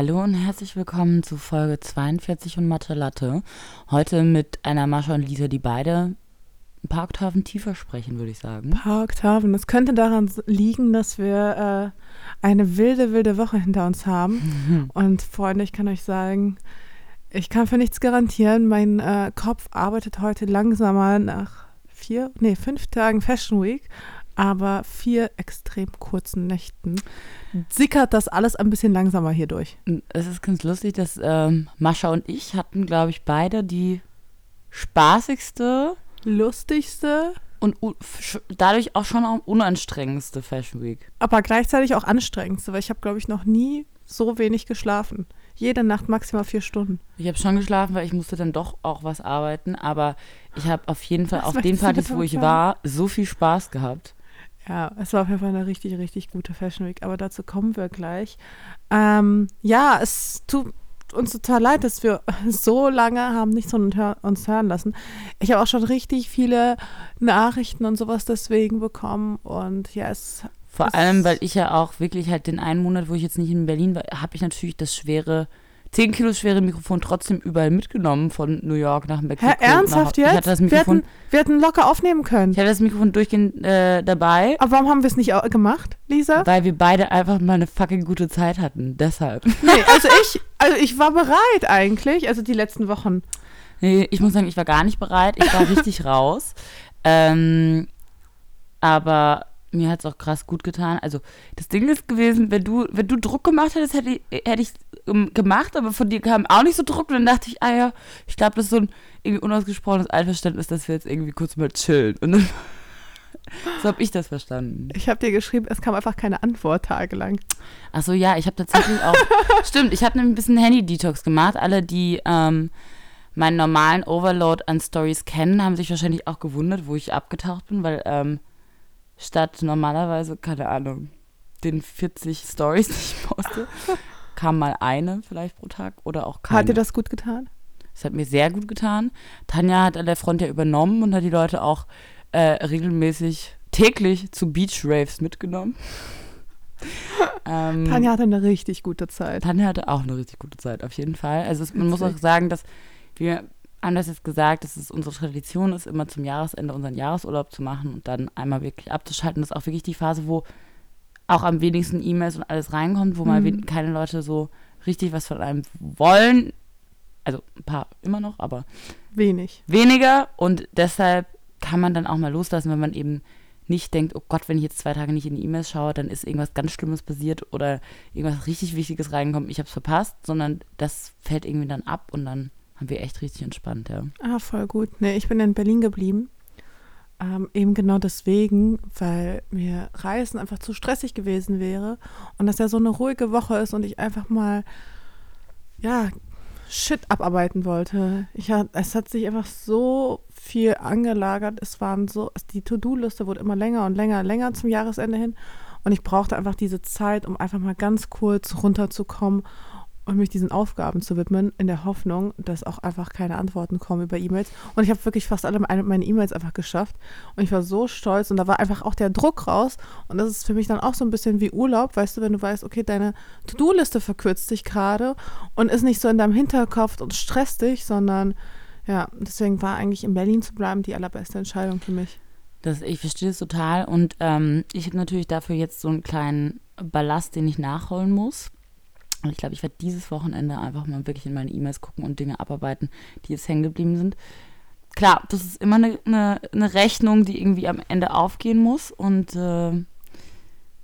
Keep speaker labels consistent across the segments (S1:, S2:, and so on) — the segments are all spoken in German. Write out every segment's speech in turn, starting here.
S1: Hallo und herzlich willkommen zu Folge 42 von Mathe Latte. Heute mit einer Mascha und Lisa, die beide Oktaven tiefer sprechen, würde ich sagen.
S2: Oktaven. Das könnte daran liegen, dass wir äh, eine wilde, wilde Woche hinter uns haben. Und Freunde, ich kann euch sagen, ich kann für nichts garantieren. Mein äh, Kopf arbeitet heute langsamer nach vier, nee, fünf Tagen Fashion Week aber vier extrem kurzen Nächten sickert das alles ein bisschen langsamer hier durch.
S1: Es ist ganz lustig, dass ähm, Mascha und ich hatten, glaube ich, beide die spaßigste,
S2: lustigste
S1: und dadurch auch schon auch unanstrengendste Fashion Week.
S2: Aber gleichzeitig auch anstrengendste, weil ich habe, glaube ich, noch nie so wenig geschlafen. Jede Nacht maximal vier Stunden.
S1: Ich habe schon geschlafen, weil ich musste dann doch auch was arbeiten, aber ich habe auf jeden Fall was auf den Partys, wo ich war, so viel Spaß gehabt.
S2: Ja, es war auf jeden Fall eine richtig, richtig gute Fashion Week, aber dazu kommen wir gleich. Ähm, ja, es tut uns total leid, dass wir so lange haben nicht von uns hören lassen. Ich habe auch schon richtig viele Nachrichten und sowas deswegen bekommen und ja, es
S1: vor allem, weil ich ja auch wirklich halt den einen Monat, wo ich jetzt nicht in Berlin war, habe ich natürlich das schwere 10 Kilo schwere Mikrofon trotzdem überall mitgenommen von New York nach Mexiko.
S2: Hä, ernsthaft
S1: nach,
S2: jetzt?
S1: Ich hatte das Mikrofon,
S2: wir, hätten, wir hätten locker aufnehmen können.
S1: Ich hatte das Mikrofon durchgehend äh, dabei.
S2: Aber warum haben wir es nicht gemacht, Lisa?
S1: Weil wir beide einfach mal eine fucking gute Zeit hatten. Deshalb.
S2: Nee, also ich, also ich war bereit eigentlich, also die letzten Wochen.
S1: Nee, ich muss sagen, ich war gar nicht bereit. Ich war richtig raus. Ähm, aber mir hat es auch krass gut getan. Also das Ding ist gewesen, wenn du, wenn du Druck gemacht hättest, hätte ich, hätte ich um, gemacht, aber von dir kam auch nicht so Druck. Und dann dachte ich, ah ja, ich glaube, das ist so ein irgendwie unausgesprochenes Einverständnis, dass wir jetzt irgendwie kurz mal chillen. Und dann, so habe ich das verstanden.
S2: Ich habe dir geschrieben, es kam einfach keine Antwort tagelang.
S1: Ach so, ja, ich habe tatsächlich auch, stimmt, ich habe ein bisschen Handy-Detox gemacht. Alle, die ähm, meinen normalen Overload an Stories kennen, haben sich wahrscheinlich auch gewundert, wo ich abgetaucht bin, weil ähm, statt normalerweise, keine Ahnung, den 40 Stories, die ich poste, kam mal eine vielleicht pro Tag oder auch keine.
S2: Hat dir das gut getan?
S1: Das hat mir sehr gut getan. Tanja hat an der Front ja übernommen und hat die Leute auch äh, regelmäßig täglich zu Beach Raves mitgenommen.
S2: ähm, Tanja hatte eine richtig gute Zeit.
S1: Tanja hatte auch eine richtig gute Zeit, auf jeden Fall. Also es, man muss auch sagen, dass wir das jetzt gesagt, dass es unsere Tradition ist, immer zum Jahresende unseren Jahresurlaub zu machen und dann einmal wirklich abzuschalten. Das ist auch wirklich die Phase, wo auch am wenigsten E-Mails und alles reinkommt, wo mhm. mal keine Leute so richtig was von einem wollen. Also ein paar immer noch, aber
S2: wenig.
S1: Weniger und deshalb kann man dann auch mal loslassen, wenn man eben nicht denkt, oh Gott, wenn ich jetzt zwei Tage nicht in die E-Mails schaue, dann ist irgendwas ganz Schlimmes passiert oder irgendwas richtig Wichtiges reingekommen, ich habe es verpasst, sondern das fällt irgendwie dann ab und dann haben wir echt richtig entspannt, ja.
S2: Ah, voll gut. Nee, ich bin in Berlin geblieben. Ähm, eben genau deswegen, weil mir Reisen einfach zu stressig gewesen wäre und dass ja so eine ruhige Woche ist und ich einfach mal, ja, Shit abarbeiten wollte. Ich hat, es hat sich einfach so viel angelagert. Es waren so, die To-Do-Liste wurde immer länger und länger, länger zum Jahresende hin. Und ich brauchte einfach diese Zeit, um einfach mal ganz kurz runterzukommen und mich diesen Aufgaben zu widmen, in der Hoffnung, dass auch einfach keine Antworten kommen über E-Mails. Und ich habe wirklich fast alle meine E-Mails einfach geschafft. Und ich war so stolz und da war einfach auch der Druck raus. Und das ist für mich dann auch so ein bisschen wie Urlaub, weißt du, wenn du weißt, okay, deine To-Do-Liste verkürzt sich gerade und ist nicht so in deinem Hinterkopf und stresst dich, sondern ja, deswegen war eigentlich in Berlin zu bleiben die allerbeste Entscheidung für mich.
S1: Das, ich verstehe es total und ähm, ich habe natürlich dafür jetzt so einen kleinen Ballast, den ich nachholen muss. Und ich glaube, ich werde dieses Wochenende einfach mal wirklich in meine E-Mails gucken und Dinge abarbeiten, die jetzt hängen geblieben sind. Klar, das ist immer eine, eine, eine Rechnung, die irgendwie am Ende aufgehen muss und äh,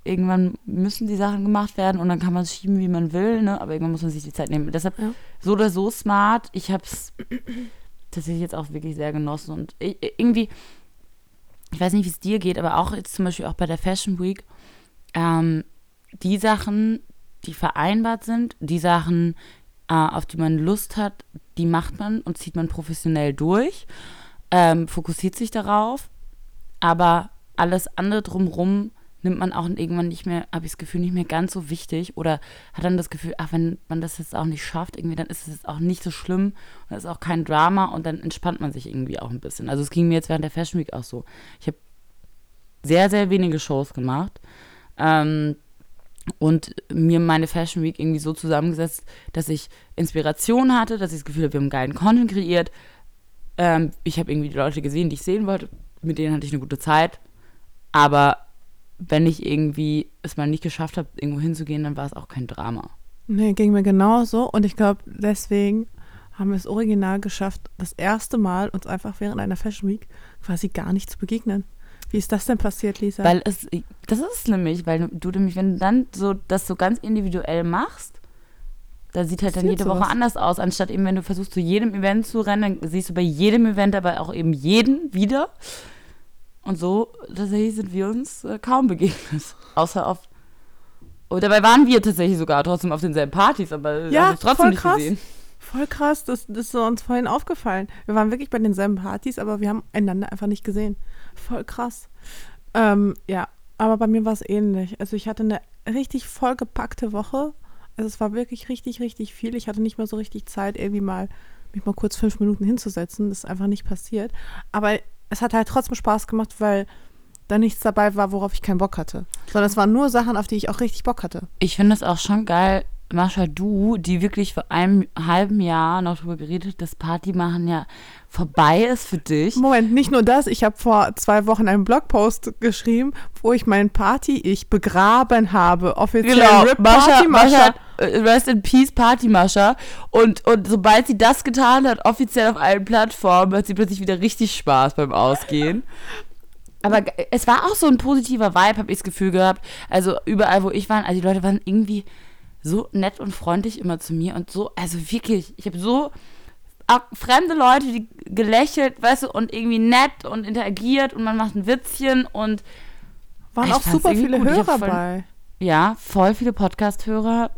S1: irgendwann müssen die Sachen gemacht werden und dann kann man es schieben, wie man will, ne? aber irgendwann muss man sich die Zeit nehmen. Deshalb ja. so oder so smart. Ich habe es tatsächlich jetzt auch wirklich sehr genossen und ich, irgendwie, ich weiß nicht, wie es dir geht, aber auch jetzt zum Beispiel auch bei der Fashion Week, ähm, die Sachen, die vereinbart sind, die Sachen, äh, auf die man Lust hat, die macht man und zieht man professionell durch, ähm, fokussiert sich darauf, aber alles andere drumherum nimmt man auch irgendwann nicht mehr, habe ich das Gefühl, nicht mehr ganz so wichtig oder hat dann das Gefühl, ach, wenn man das jetzt auch nicht schafft, irgendwie, dann ist es jetzt auch nicht so schlimm und es ist auch kein Drama und dann entspannt man sich irgendwie auch ein bisschen. Also es ging mir jetzt während der Fashion Week auch so. Ich habe sehr, sehr wenige Shows gemacht. Ähm, und mir meine Fashion Week irgendwie so zusammengesetzt, dass ich Inspiration hatte, dass ich das Gefühl habe, wir haben geilen Content kreiert. Ähm, ich habe irgendwie die Leute gesehen, die ich sehen wollte. Mit denen hatte ich eine gute Zeit. Aber wenn ich irgendwie es mal nicht geschafft habe, irgendwo hinzugehen, dann war es auch kein Drama.
S2: Nee, ging mir genauso. Und ich glaube, deswegen haben wir es original geschafft, das erste Mal uns einfach während einer Fashion Week quasi gar nicht zu begegnen. Wie ist das denn passiert, Lisa?
S1: Weil es, das ist nämlich, weil du nämlich, wenn du dann so das so ganz individuell machst, da sieht halt dann jede sowas. Woche anders aus, anstatt eben, wenn du versuchst, zu jedem Event zu rennen, dann siehst du bei jedem Event aber auch eben jeden wieder. Und so, tatsächlich sind wir uns äh, kaum begegnet. Außer auf. Und dabei waren wir tatsächlich sogar trotzdem auf denselben Partys, aber
S2: ja,
S1: trotzdem
S2: voll
S1: nicht
S2: krass.
S1: gesehen.
S2: Voll krass, das, das ist uns vorhin aufgefallen. Wir waren wirklich bei denselben Partys, aber wir haben einander einfach nicht gesehen. Voll krass. Ähm, ja, aber bei mir war es ähnlich. Also ich hatte eine richtig vollgepackte Woche. Also es war wirklich richtig, richtig viel. Ich hatte nicht mehr so richtig Zeit, irgendwie mal mich mal kurz fünf Minuten hinzusetzen. Das ist einfach nicht passiert. Aber es hat halt trotzdem Spaß gemacht, weil da nichts dabei war, worauf ich keinen Bock hatte. Sondern es waren nur Sachen, auf die ich auch richtig Bock hatte.
S1: Ich finde es auch schon geil, Mascha, du, die wirklich vor einem halben Jahr noch darüber geredet, dass Party machen ja vorbei ist für dich.
S2: Moment, nicht nur das. Ich habe vor zwei Wochen einen Blogpost geschrieben, wo ich meinen Party-Ich begraben habe. Offiziell
S1: genau, Rip Mascha, Party Mascha. Äh, Rest in Peace Party Mascha. Und, und sobald sie das getan hat, offiziell auf allen Plattformen, hat sie plötzlich wieder richtig Spaß beim Ausgehen. Aber es war auch so ein positiver Vibe, habe ich das Gefühl gehabt. Also überall, wo ich war, also die Leute waren irgendwie so nett und freundlich immer zu mir und so, also wirklich, ich habe so auch fremde Leute, die gelächelt, weißt du, und irgendwie nett und interagiert und man macht ein Witzchen und
S2: waren auch super viele gut. Hörer voll, bei.
S1: Ja, voll viele Podcast-Hörer.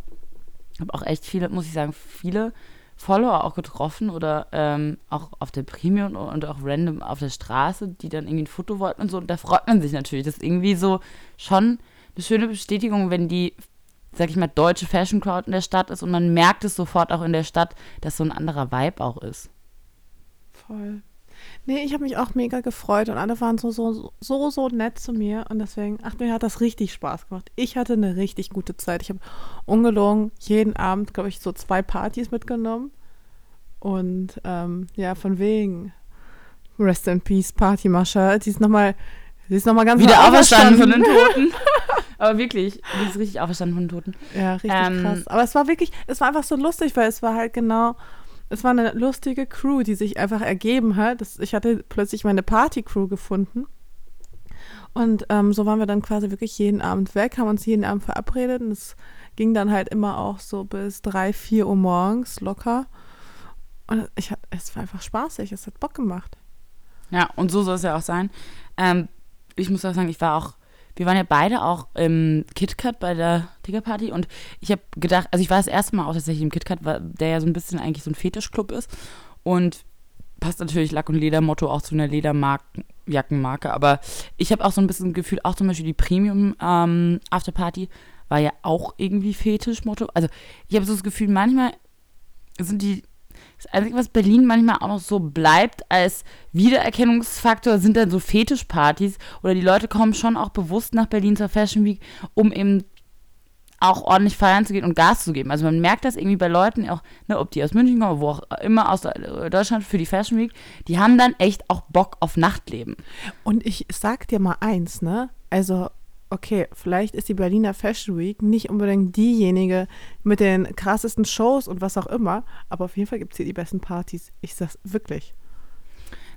S1: Habe auch echt viele, muss ich sagen, viele Follower auch getroffen oder ähm, auch auf der Premium und auch random auf der Straße, die dann irgendwie ein Foto wollten und so. Und da freut man sich natürlich. Das ist irgendwie so schon eine schöne Bestätigung, wenn die sag ich mal, deutsche Fashion Crowd in der Stadt ist und man merkt es sofort auch in der Stadt, dass so ein anderer Vibe auch ist.
S2: Voll. Nee, ich habe mich auch mega gefreut und alle waren so, so, so, so nett zu mir und deswegen, ach, mir hat das richtig Spaß gemacht. Ich hatte eine richtig gute Zeit. Ich habe ungelogen jeden Abend, glaube ich, so zwei Partys mitgenommen und ähm, ja, von wegen Rest in Peace Party Mascha, die ist nochmal, sie ist nochmal ganz
S1: Wieder auferstanden von den Toten. Aber wirklich, du bist richtig auferstanden von den Toten.
S2: Ja, richtig ähm, krass. Aber es war wirklich, es war einfach so lustig, weil es war halt genau, es war eine lustige Crew, die sich einfach ergeben hat. Das, ich hatte plötzlich meine Party-Crew gefunden. Und ähm, so waren wir dann quasi wirklich jeden Abend weg, haben uns jeden Abend verabredet. Und es ging dann halt immer auch so bis drei, vier Uhr morgens locker. Und ich, es war einfach spaßig, es hat Bock gemacht.
S1: Ja, und so soll es ja auch sein. Ähm, ich muss auch sagen, ich war auch wir waren ja beide auch im KitKat bei der Tigerparty und ich habe gedacht, also ich war das erste Mal auch tatsächlich im KitKat, der ja so ein bisschen eigentlich so ein Fetischclub ist und passt natürlich Lack- und Ledermotto auch zu einer Lederjackenmarke, aber ich habe auch so ein bisschen Gefühl, auch zum Beispiel die Premium ähm, Afterparty war ja auch irgendwie Fetischmotto. Also ich habe so das Gefühl, manchmal sind die das Einzige, was Berlin manchmal auch noch so bleibt als Wiedererkennungsfaktor, sind dann so Fetischpartys. Oder die Leute kommen schon auch bewusst nach Berlin zur Fashion Week, um eben auch ordentlich feiern zu gehen und Gas zu geben. Also man merkt das irgendwie bei Leuten, auch, ne, ob die aus München kommen, wo auch immer aus Deutschland für die Fashion Week, die haben dann echt auch Bock auf Nachtleben.
S2: Und ich sag dir mal eins, ne? Also okay, vielleicht ist die Berliner Fashion Week nicht unbedingt diejenige mit den krassesten Shows und was auch immer, aber auf jeden Fall gibt es hier die besten Partys. Ich sag's wirklich.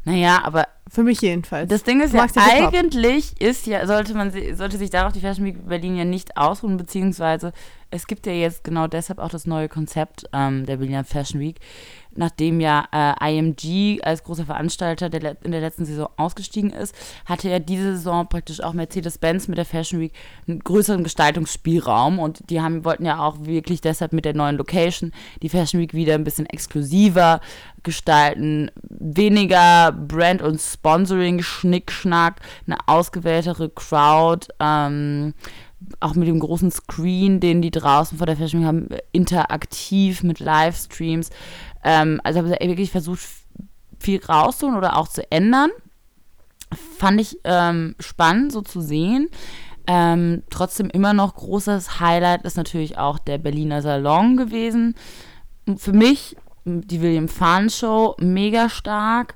S1: Naja, aber.
S2: Für mich jedenfalls.
S1: Das Ding ist ja, eigentlich ist ja, sollte man sollte sich darauf die Fashion Week Berlin ja nicht ausruhen, beziehungsweise es gibt ja jetzt genau deshalb auch das neue Konzept ähm, der Berliner Fashion Week, nachdem ja äh, IMG als großer Veranstalter der in der letzten Saison ausgestiegen ist, hatte ja diese Saison praktisch auch Mercedes-Benz mit der Fashion Week einen größeren Gestaltungsspielraum und die haben, wollten ja auch wirklich deshalb mit der neuen Location die Fashion Week wieder ein bisschen exklusiver gestalten, weniger Brand- und Sponsoring-Schnickschnack, eine ausgewähltere Crowd, ähm, auch mit dem großen Screen, den die draußen vor der Fashion haben, interaktiv mit Livestreams. Ähm, also habe ich wirklich versucht, viel rauszuholen oder auch zu ändern. Fand ich ähm, spannend, so zu sehen. Ähm, trotzdem immer noch großes Highlight ist natürlich auch der Berliner Salon gewesen. Für mich die William Fahn Show mega stark.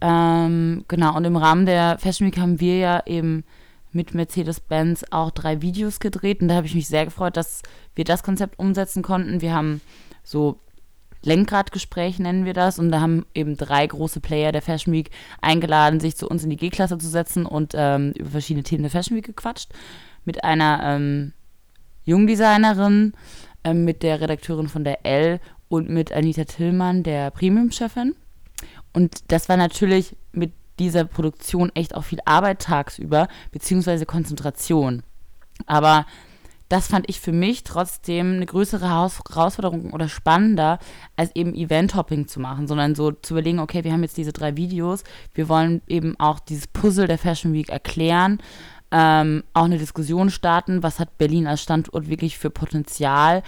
S1: Ähm, genau, und im Rahmen der Fashion Week haben wir ja eben mit Mercedes-Benz auch drei Videos gedreht und da habe ich mich sehr gefreut, dass wir das Konzept umsetzen konnten. Wir haben so Lenkradgespräch nennen wir das. Und da haben eben drei große Player der Fashion Week eingeladen, sich zu uns in die G-Klasse zu setzen und ähm, über verschiedene Themen der Fashion Week gequatscht. Mit einer ähm, Jungdesignerin, ähm, mit der Redakteurin von der L und mit Anita Tillmann, der Premium-Chefin. Und das war natürlich mit dieser Produktion echt auch viel Arbeit tagsüber, beziehungsweise Konzentration. Aber das fand ich für mich trotzdem eine größere Herausforderung oder spannender, als eben Event-Hopping zu machen, sondern so zu überlegen, okay, wir haben jetzt diese drei Videos, wir wollen eben auch dieses Puzzle der Fashion Week erklären, ähm, auch eine Diskussion starten, was hat Berlin als Standort wirklich für Potenzial,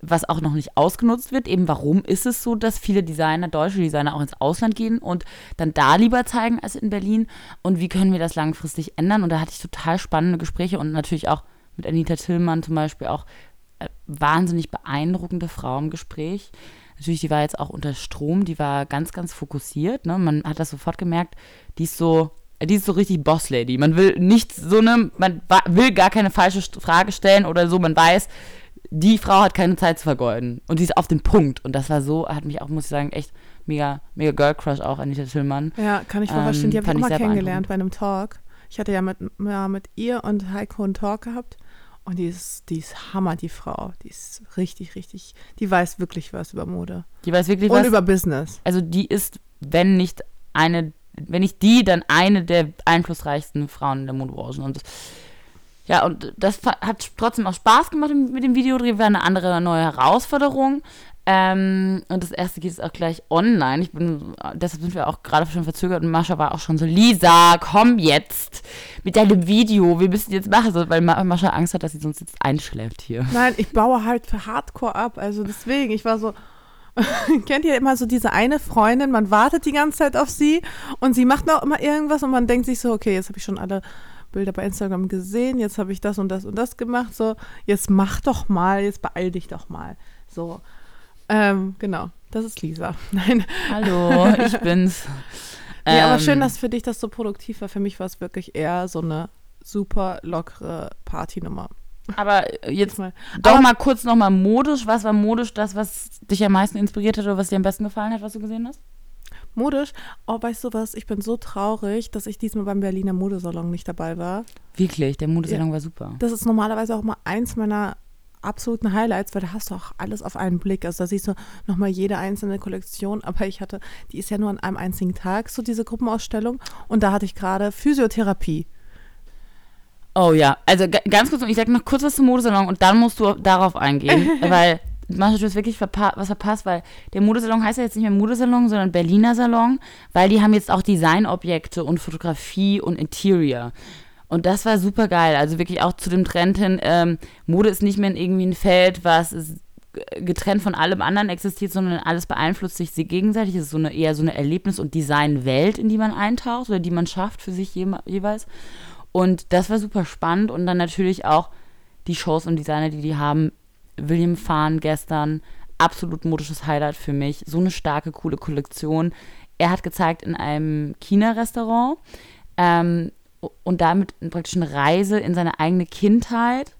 S1: was auch noch nicht ausgenutzt wird. Eben warum ist es so, dass viele Designer, deutsche Designer auch ins Ausland gehen und dann da lieber zeigen als in Berlin und wie können wir das langfristig ändern? Und da hatte ich total spannende Gespräche und natürlich auch mit Anita Tillmann zum Beispiel auch äh, wahnsinnig beeindruckende Frau im Gespräch. Natürlich, die war jetzt auch unter Strom, die war ganz, ganz fokussiert. Ne? Man hat das sofort gemerkt, die ist so, die ist so richtig Boss-Lady. Man will nicht so eine, man will gar keine falsche Frage stellen oder so. Man weiß, die Frau hat keine Zeit zu vergeuden. Und die ist auf den Punkt. Und das war so, hat mich auch, muss ich sagen, echt mega, mega Girl Crush auch, Anita Tillmann.
S2: Ja, kann ich voll ähm, verstehen. Die habe ich auch mal kennengelernt bei einem Talk. Ich hatte ja mit, ja, mit ihr und Heiko einen Talk gehabt. Und die ist, die ist Hammer, die Frau. Die ist richtig, richtig, die weiß wirklich was über Mode.
S1: Die weiß wirklich
S2: Und
S1: was.
S2: Und über Business.
S1: Also die ist, wenn nicht eine, wenn nicht die, dann eine der einflussreichsten Frauen in der Modebranche. Und das, ja, und das hat trotzdem auch Spaß gemacht mit dem Videodreh, war eine andere neue Herausforderung. Ähm, und das erste geht jetzt auch gleich online. Ich bin, deshalb sind wir auch gerade schon verzögert und Mascha war auch schon so, Lisa, komm jetzt mit deinem Video. Wir müssen jetzt machen, so, weil Mascha Angst hat, dass sie sonst jetzt einschläft hier.
S2: Nein, ich baue halt für Hardcore ab. Also deswegen, ich war so, kennt ihr immer so diese eine Freundin, man wartet die ganze Zeit auf sie und sie macht noch immer irgendwas und man denkt sich so, okay, jetzt habe ich schon alle Bilder bei Instagram gesehen, jetzt habe ich das und das und das gemacht, so, jetzt mach doch mal, jetzt beeil dich doch mal. So, ähm, genau, das ist Lisa. Nein.
S1: Hallo, ich bin's.
S2: ja, aber schön, ähm, dass für dich das so produktiv war. Für mich war es wirklich eher so eine super lockere Partynummer.
S1: Aber jetzt mal, doch aber, mal kurz nochmal modisch. Was war modisch das, was dich am meisten inspiriert hat oder was dir am besten gefallen hat, was du gesehen hast?
S2: Modisch? Oh, weißt du was? Ich bin so traurig, dass ich diesmal beim Berliner Modesalon nicht dabei war.
S1: Wirklich, der Modesalon ja, war super.
S2: Das ist normalerweise auch mal eins meiner absoluten Highlights, weil da hast du auch alles auf einen Blick. Also da siehst du nochmal jede einzelne Kollektion. Aber ich hatte, die ist ja nur an einem einzigen Tag, so diese Gruppenausstellung. Und da hatte ich gerade Physiotherapie.
S1: Oh ja, also ganz kurz, ich sage noch kurz was zum Modesalon und dann musst du darauf eingehen, weil Mascha, du hast wirklich verpa was verpasst, weil der Modesalon heißt ja jetzt nicht mehr Modesalon, sondern Berliner Salon, weil die haben jetzt auch Designobjekte und Fotografie und Interior. Und das war super geil. Also wirklich auch zu dem Trend hin, ähm, Mode ist nicht mehr irgendwie ein Feld, was getrennt von allem anderen existiert, sondern alles beeinflusst sich sie gegenseitig. Es ist so eine, eher so eine Erlebnis- und Designwelt, in die man eintaucht oder die man schafft für sich je jeweils. Und das war super spannend. Und dann natürlich auch die Shows und Designer, die die haben. William Fahn gestern, absolut modisches Highlight für mich. So eine starke, coole Kollektion. Er hat gezeigt in einem China-Restaurant. Ähm, und damit praktisch eine Reise in seine eigene Kindheit,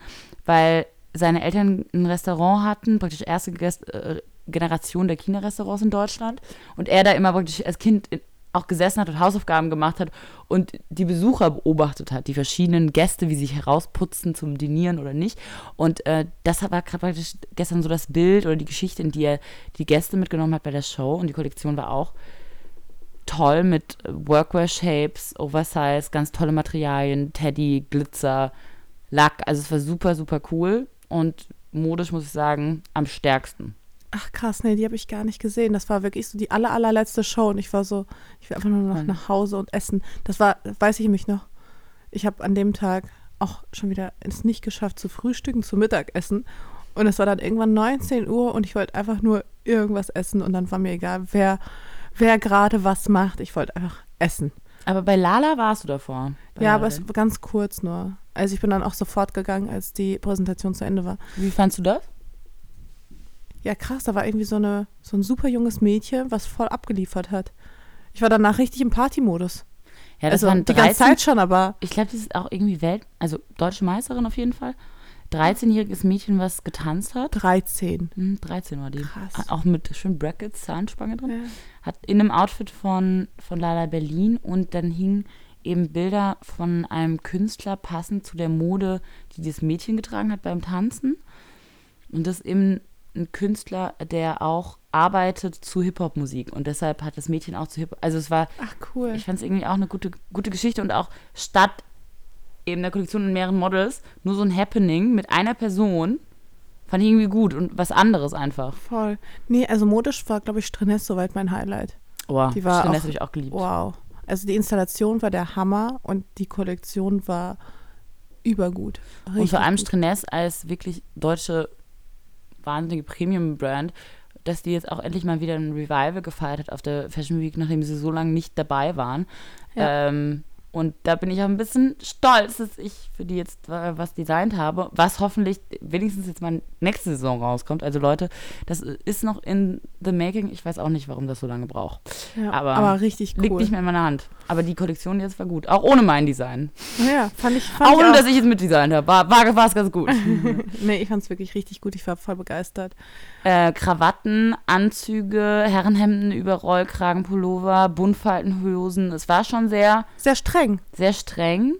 S1: weil seine Eltern ein Restaurant hatten, praktisch erste äh, Generation der China-Restaurants in Deutschland und er da immer praktisch als Kind auch gesessen hat und Hausaufgaben gemacht hat und die Besucher beobachtet hat, die verschiedenen Gäste, wie sie sich herausputzen zum Dinieren oder nicht. Und äh, das war praktisch gestern so das Bild oder die Geschichte, in die er die Gäste mitgenommen hat bei der Show und die Kollektion war auch toll mit Workwear-Shapes, Oversize, ganz tolle Materialien, Teddy, Glitzer, Lack. Also es war super, super cool und modisch muss ich sagen, am stärksten.
S2: Ach krass, nee, die habe ich gar nicht gesehen. Das war wirklich so die aller, allerletzte Show und ich war so, ich will einfach nur noch nach Hause und essen. Das war, weiß ich mich noch. Ich habe an dem Tag auch schon wieder es nicht geschafft zu frühstücken, zu Mittagessen. Und es war dann irgendwann 19 Uhr und ich wollte einfach nur irgendwas essen und dann war mir egal, wer wer gerade was macht. Ich wollte einfach essen.
S1: Aber bei Lala warst du davor.
S2: Ja, aber es war ganz kurz nur. Also ich bin dann auch sofort gegangen, als die Präsentation zu Ende war.
S1: Wie fandst du das?
S2: Ja, krass, da war irgendwie so, eine, so ein super junges Mädchen, was voll abgeliefert hat. Ich war danach richtig im Partymodus.
S1: Ja, das
S2: also
S1: waren
S2: die ganze
S1: 13
S2: Zeit schon, aber
S1: Ich glaube, das ist auch irgendwie Welt, also deutsche Meisterin auf jeden Fall. 13-jähriges Mädchen, was getanzt hat.
S2: 13.
S1: Hm, 13 war die.
S2: Krass.
S1: Auch mit schönen Brackets, Zahnspange drin. Hat in einem Outfit von, von Lala Berlin und dann hingen eben Bilder von einem Künstler passend zu der Mode, die das Mädchen getragen hat beim Tanzen. Und das ist eben ein Künstler, der auch arbeitet zu Hip-Hop-Musik. Und deshalb hat das Mädchen auch zu Hip-Hop. Also es war
S2: Ach, cool.
S1: ich fand es irgendwie auch eine gute, gute Geschichte und auch statt eben der Kollektion in mehreren Models nur so ein Happening mit einer Person fand ich irgendwie gut und was anderes einfach.
S2: Voll. Nee, also modisch war, glaube ich, Streness soweit mein Highlight.
S1: Oh,
S2: Die war
S1: das habe ich auch geliebt.
S2: Wow. Also die Installation war der Hammer und die Kollektion war übergut.
S1: und
S2: Richtig
S1: vor allem
S2: gut.
S1: Streness als wirklich deutsche wahnsinnige Premium-Brand, dass die jetzt auch endlich mal wieder ein Revival gefeiert hat auf der Fashion Week, nachdem sie so lange nicht dabei waren.
S2: Ja.
S1: Ähm, und da bin ich auch ein bisschen stolz, dass ich für die jetzt äh, was designt habe, was hoffentlich wenigstens jetzt mal nächste Saison rauskommt. Also Leute, das ist noch in the making. Ich weiß auch nicht, warum das so lange braucht.
S2: Ja,
S1: aber
S2: aber, richtig cool.
S1: Liegt nicht mehr in meiner Hand. Aber die Kollektion jetzt war gut. Auch ohne mein Design.
S2: Ja, fand ich, fand
S1: Auch ohne, dass ich es mitdesignt habe. War, war, war es ganz gut.
S2: nee, ich fand es wirklich richtig gut. Ich war voll begeistert.
S1: äh, Krawatten, Anzüge, Herrenhemden über Rollkragen, Pullover, Buntfaltenhosen. Es war schon sehr,
S2: Sehr streng.
S1: sehr streng.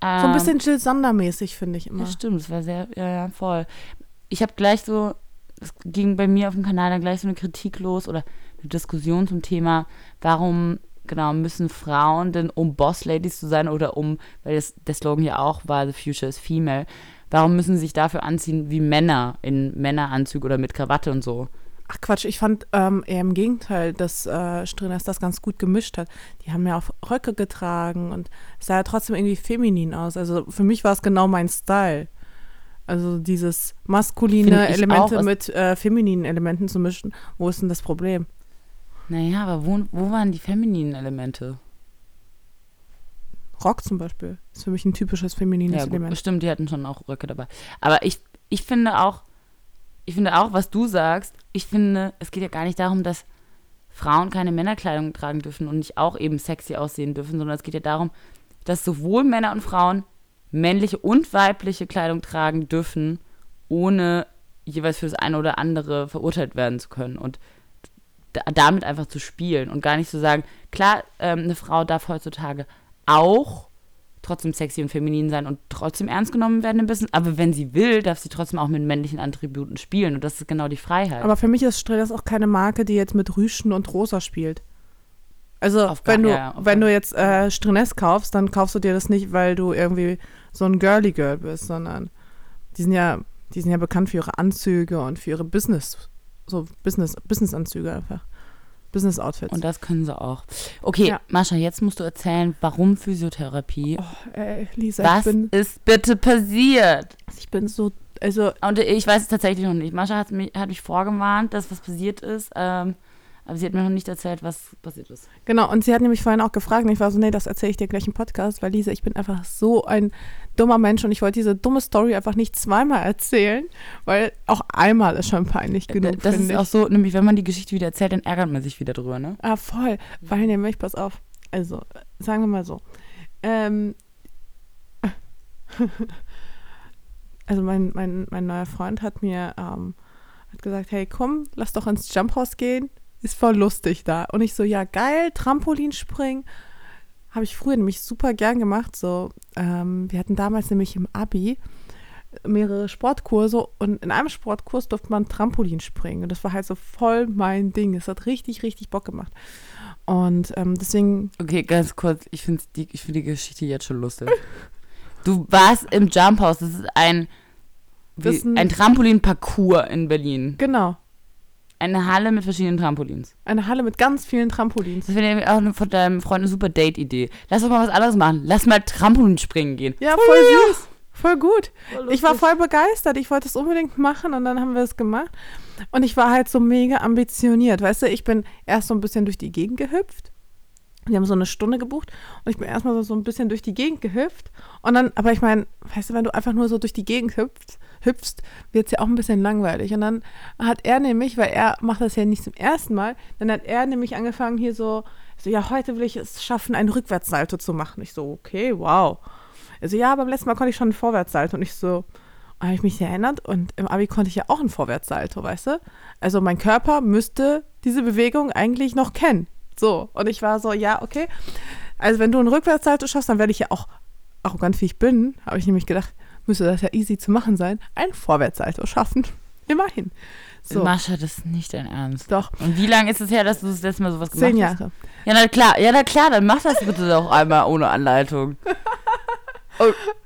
S2: So ein
S1: Ähm,
S2: bisschen Jill Sander-mäßig, finde ich immer.
S1: Ja, stimmt, es war sehr, ja, ja, voll. Ich habe gleich so, es ging bei mir auf dem Kanal dann gleich so eine Kritik los oder eine Diskussion zum Thema, warum genau müssen Frauen denn, um Boss-Ladies zu sein oder um, weil das, der Slogan ja auch war, the future is female, warum müssen sie sich dafür anziehen wie Männer in Männeranzug oder mit Krawatte und so?
S2: Ach Quatsch, ich fand ähm, eher im Gegenteil, dass äh, Streners das ganz gut gemischt hat. Die haben ja auch Röcke getragen und es sah ja trotzdem irgendwie feminin aus. Also für mich war es genau mein Style. Also dieses maskuline Elemente
S1: auch.
S2: Mit äh, femininen Elementen zu mischen. Wo ist denn das Problem?
S1: Naja, aber wo, wo waren die femininen Elemente?
S2: Rock zum Beispiel ist für mich ein typisches feminines
S1: Ja, gut,
S2: Element.
S1: stimmt, die hatten schon auch Röcke dabei. Aber ich, ich finde auch, ich finde auch, was du sagst, ich finde, es geht ja gar nicht darum, dass Frauen keine Männerkleidung tragen dürfen und nicht auch eben sexy aussehen dürfen, sondern es geht ja darum, dass sowohl Männer und Frauen männliche und weibliche Kleidung tragen dürfen, ohne jeweils für das eine oder andere verurteilt werden zu können. Und da, damit einfach zu spielen und gar nicht zu sagen, klar, ähm, eine Frau darf heutzutage auch trotzdem sexy und feminin sein und trotzdem ernst genommen werden im Business, aber wenn sie will, darf sie trotzdem auch mit männlichen Attributen spielen und das ist genau die Freiheit.
S2: Aber für mich ist Streners auch keine Marke, die jetzt mit Rüschen und Rosa spielt. Also
S1: Auf
S2: wenn du,
S1: ja,
S2: wenn du jetzt äh, Streness kaufst, dann kaufst du dir das nicht, weil du irgendwie so ein Girly Girl bist, sondern die sind ja, die sind ja bekannt für ihre Anzüge und für ihre Business, so Business, Business-Anzüge einfach. Business-Outfits.
S1: und das können sie auch. Okay,
S2: Ja.
S1: Mascha, jetzt musst du erzählen, warum Physiotherapie?
S2: Oh, ey, Lisa,
S1: Was
S2: ich bin,
S1: ist bitte passiert?
S2: ich bin so, also
S1: Und ich weiß es tatsächlich noch nicht. Mascha hat mich, hat mich vorgewarnt, dass was passiert ist, ähm, aber sie hat mir noch nicht erzählt, was passiert ist.
S2: Genau, und sie hat nämlich vorhin auch gefragt, und ich war so, nee, das erzähle ich dir gleich im Podcast, weil Lisa, ich bin einfach so ein dummer Mensch und ich wollte diese dumme Story einfach nicht zweimal erzählen, weil auch einmal ist schon peinlich genug,
S1: das ist
S2: ich.
S1: auch so, nämlich wenn man die Geschichte wieder erzählt, dann ärgert man sich wieder drüber, ne?
S2: Ah, voll, weil nämlich, pass auf, also, sagen wir mal so, ähm, also mein, mein, mein neuer Freund hat mir ähm, hat gesagt, hey, komm, lass doch ins Jump House gehen, ist voll lustig da. Und ich so, ja, geil, Trampolinspringen. Habe ich früher nämlich super gern gemacht. So, ähm, wir hatten damals nämlich im Abi mehrere Sportkurse und in einem Sportkurs durfte man Trampolin springen. Und das war halt so voll mein Ding. Es hat richtig, richtig Bock gemacht. Und ähm, deswegen,
S1: Okay, ganz kurz, ich finde die, ich find die Geschichte jetzt schon lustig. Du warst im Jump House, das ist ein, wie,
S2: ein
S1: Trampolin-Parcours in Berlin.
S2: genau,
S1: Eine Halle mit verschiedenen Trampolins.
S2: eine Halle mit ganz vielen Trampolins.
S1: Das finde ich auch von deinem Freund eine super Date-Idee. Lass doch mal was anderes machen. Lass mal Trampolin springen gehen.
S2: Ja, voll süß. Voll gut. Ich war voll begeistert. Ich wollte es unbedingt machen und dann haben wir es gemacht. Und ich war halt so mega ambitioniert. Weißt du, ich bin erst so ein bisschen durch die Gegend gehüpft. Die haben so eine Stunde gebucht und ich bin erstmal so, so ein bisschen durch die Gegend gehüpft. Und dann, aber ich meine, weißt du, wenn du einfach nur so durch die Gegend hüpfst, hüpfst, wird es ja auch ein bisschen langweilig. Und dann hat er nämlich, weil er macht das ja nicht zum ersten Mal, dann hat er nämlich angefangen hier so, so ja, heute will ich es schaffen, einen Rückwärtssalto zu machen. Ich so, okay, wow. Also ja, beim letzten Mal konnte ich schon einen Vorwärtssalto. Und ich so, habe ich mich erinnert und im Abi konnte ich ja auch einen Vorwärtssalto, weißt du? Also mein Körper müsste diese Bewegung eigentlich noch kennen. So, und ich war so, ja, okay. Also wenn du einen Rückwärtssalto schaffst, dann werde ich ja auch, arrogant wie ich bin, habe ich nämlich gedacht, müsste das ja easy zu machen sein, einen Vorwärtssalto schaffen. Immerhin.
S1: So. Mascha, das ist nicht dein Ernst.
S2: Doch.
S1: Und wie lange ist es her, dass du das letzte Mal sowas gemacht
S2: Zehn
S1: hast?
S2: Jahre.
S1: Ja, na klar, ja, na klar, dann mach das bitte doch einmal ohne Anleitung. Oh,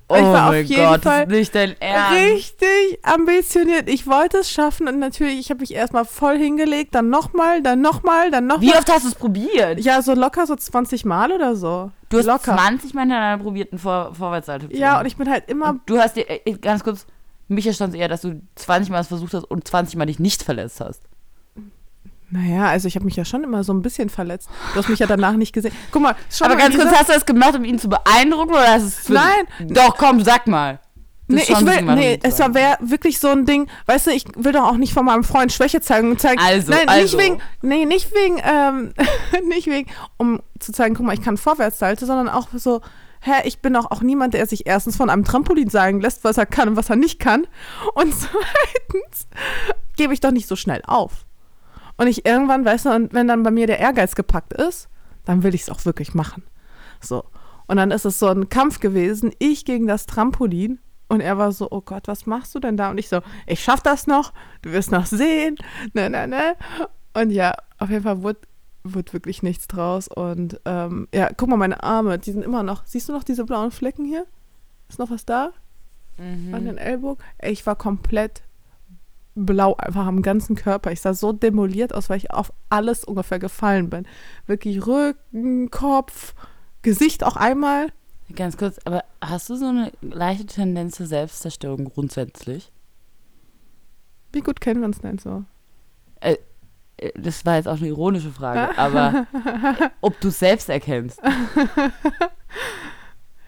S1: oh
S2: Ich war auf jeden
S1: Gott,
S2: Fall
S1: das ist nicht dein Ernst.
S2: Richtig ambitioniert. Ich wollte es schaffen und natürlich, ich habe mich erstmal voll hingelegt, dann nochmal, dann nochmal, dann nochmal.
S1: Wie oft hast du es probiert?
S2: Ja, so locker so 20 Mal oder so.
S1: Du hast
S2: locker.
S1: 20 Mal hintereinander probiert, einen Vor Vorwärtssalto zu
S2: Ja, und ich bin halt immer
S1: Und du hast dir, äh, ganz kurz, mich erstaunt eher, dass du 20 Mal es versucht hast und 20 Mal dich nicht verletzt hast.
S2: Naja, also ich habe mich ja schon immer so ein bisschen verletzt. Du hast mich ja danach nicht gesehen. Guck mal, schon
S1: Aber
S2: mal
S1: ganz kurz, hast du das gemacht, um ihn zu beeindrucken oder hast du es
S2: Nein.
S1: Doch, komm, sag mal. Du
S2: Nee, ich will, nee, es war wäre wirklich so ein Ding, weißt du, ich will doch auch nicht von meinem Freund Schwäche zeigen und zeigen.
S1: Also,
S2: nein,
S1: also.
S2: nicht wegen, nee, nicht wegen, ähm, nicht wegen, um zu zeigen, guck mal, ich kann Vorwärtssalto, sondern auch so, hä, ich bin doch auch niemand, der sich erstens von einem Trampolin sagen lässt, was er kann und was er nicht kann. Und zweitens gebe ich doch nicht so schnell auf. Und ich irgendwann, weißt du, und wenn dann bei mir der Ehrgeiz gepackt ist, dann will ich es auch wirklich machen. So. Und dann ist es so ein Kampf gewesen, ich gegen das Trampolin. Und er war so, oh Gott, was machst du denn da? Und ich so, ich schaff das noch, du wirst noch sehen, ne, ne, ne. Und ja, auf jeden Fall wurde, wurde wirklich nichts draus. Und ähm, ja, guck mal, meine Arme, die sind immer noch, siehst du noch diese blauen Flecken hier? Ist noch was da?
S1: Mhm.
S2: An den Ellbogen? Ich war komplett blau einfach am ganzen Körper. Ich sah so demoliert aus, weil ich auf alles ungefähr gefallen bin. Wirklich Rücken, Kopf, Gesicht auch einmal.
S1: Ganz kurz, aber hast du so eine leichte Tendenz zur Selbstzerstörung grundsätzlich?
S2: Wie gut kennen wir uns denn so?
S1: Äh, Das war jetzt auch eine ironische Frage, aber ob du es selbst erkennst.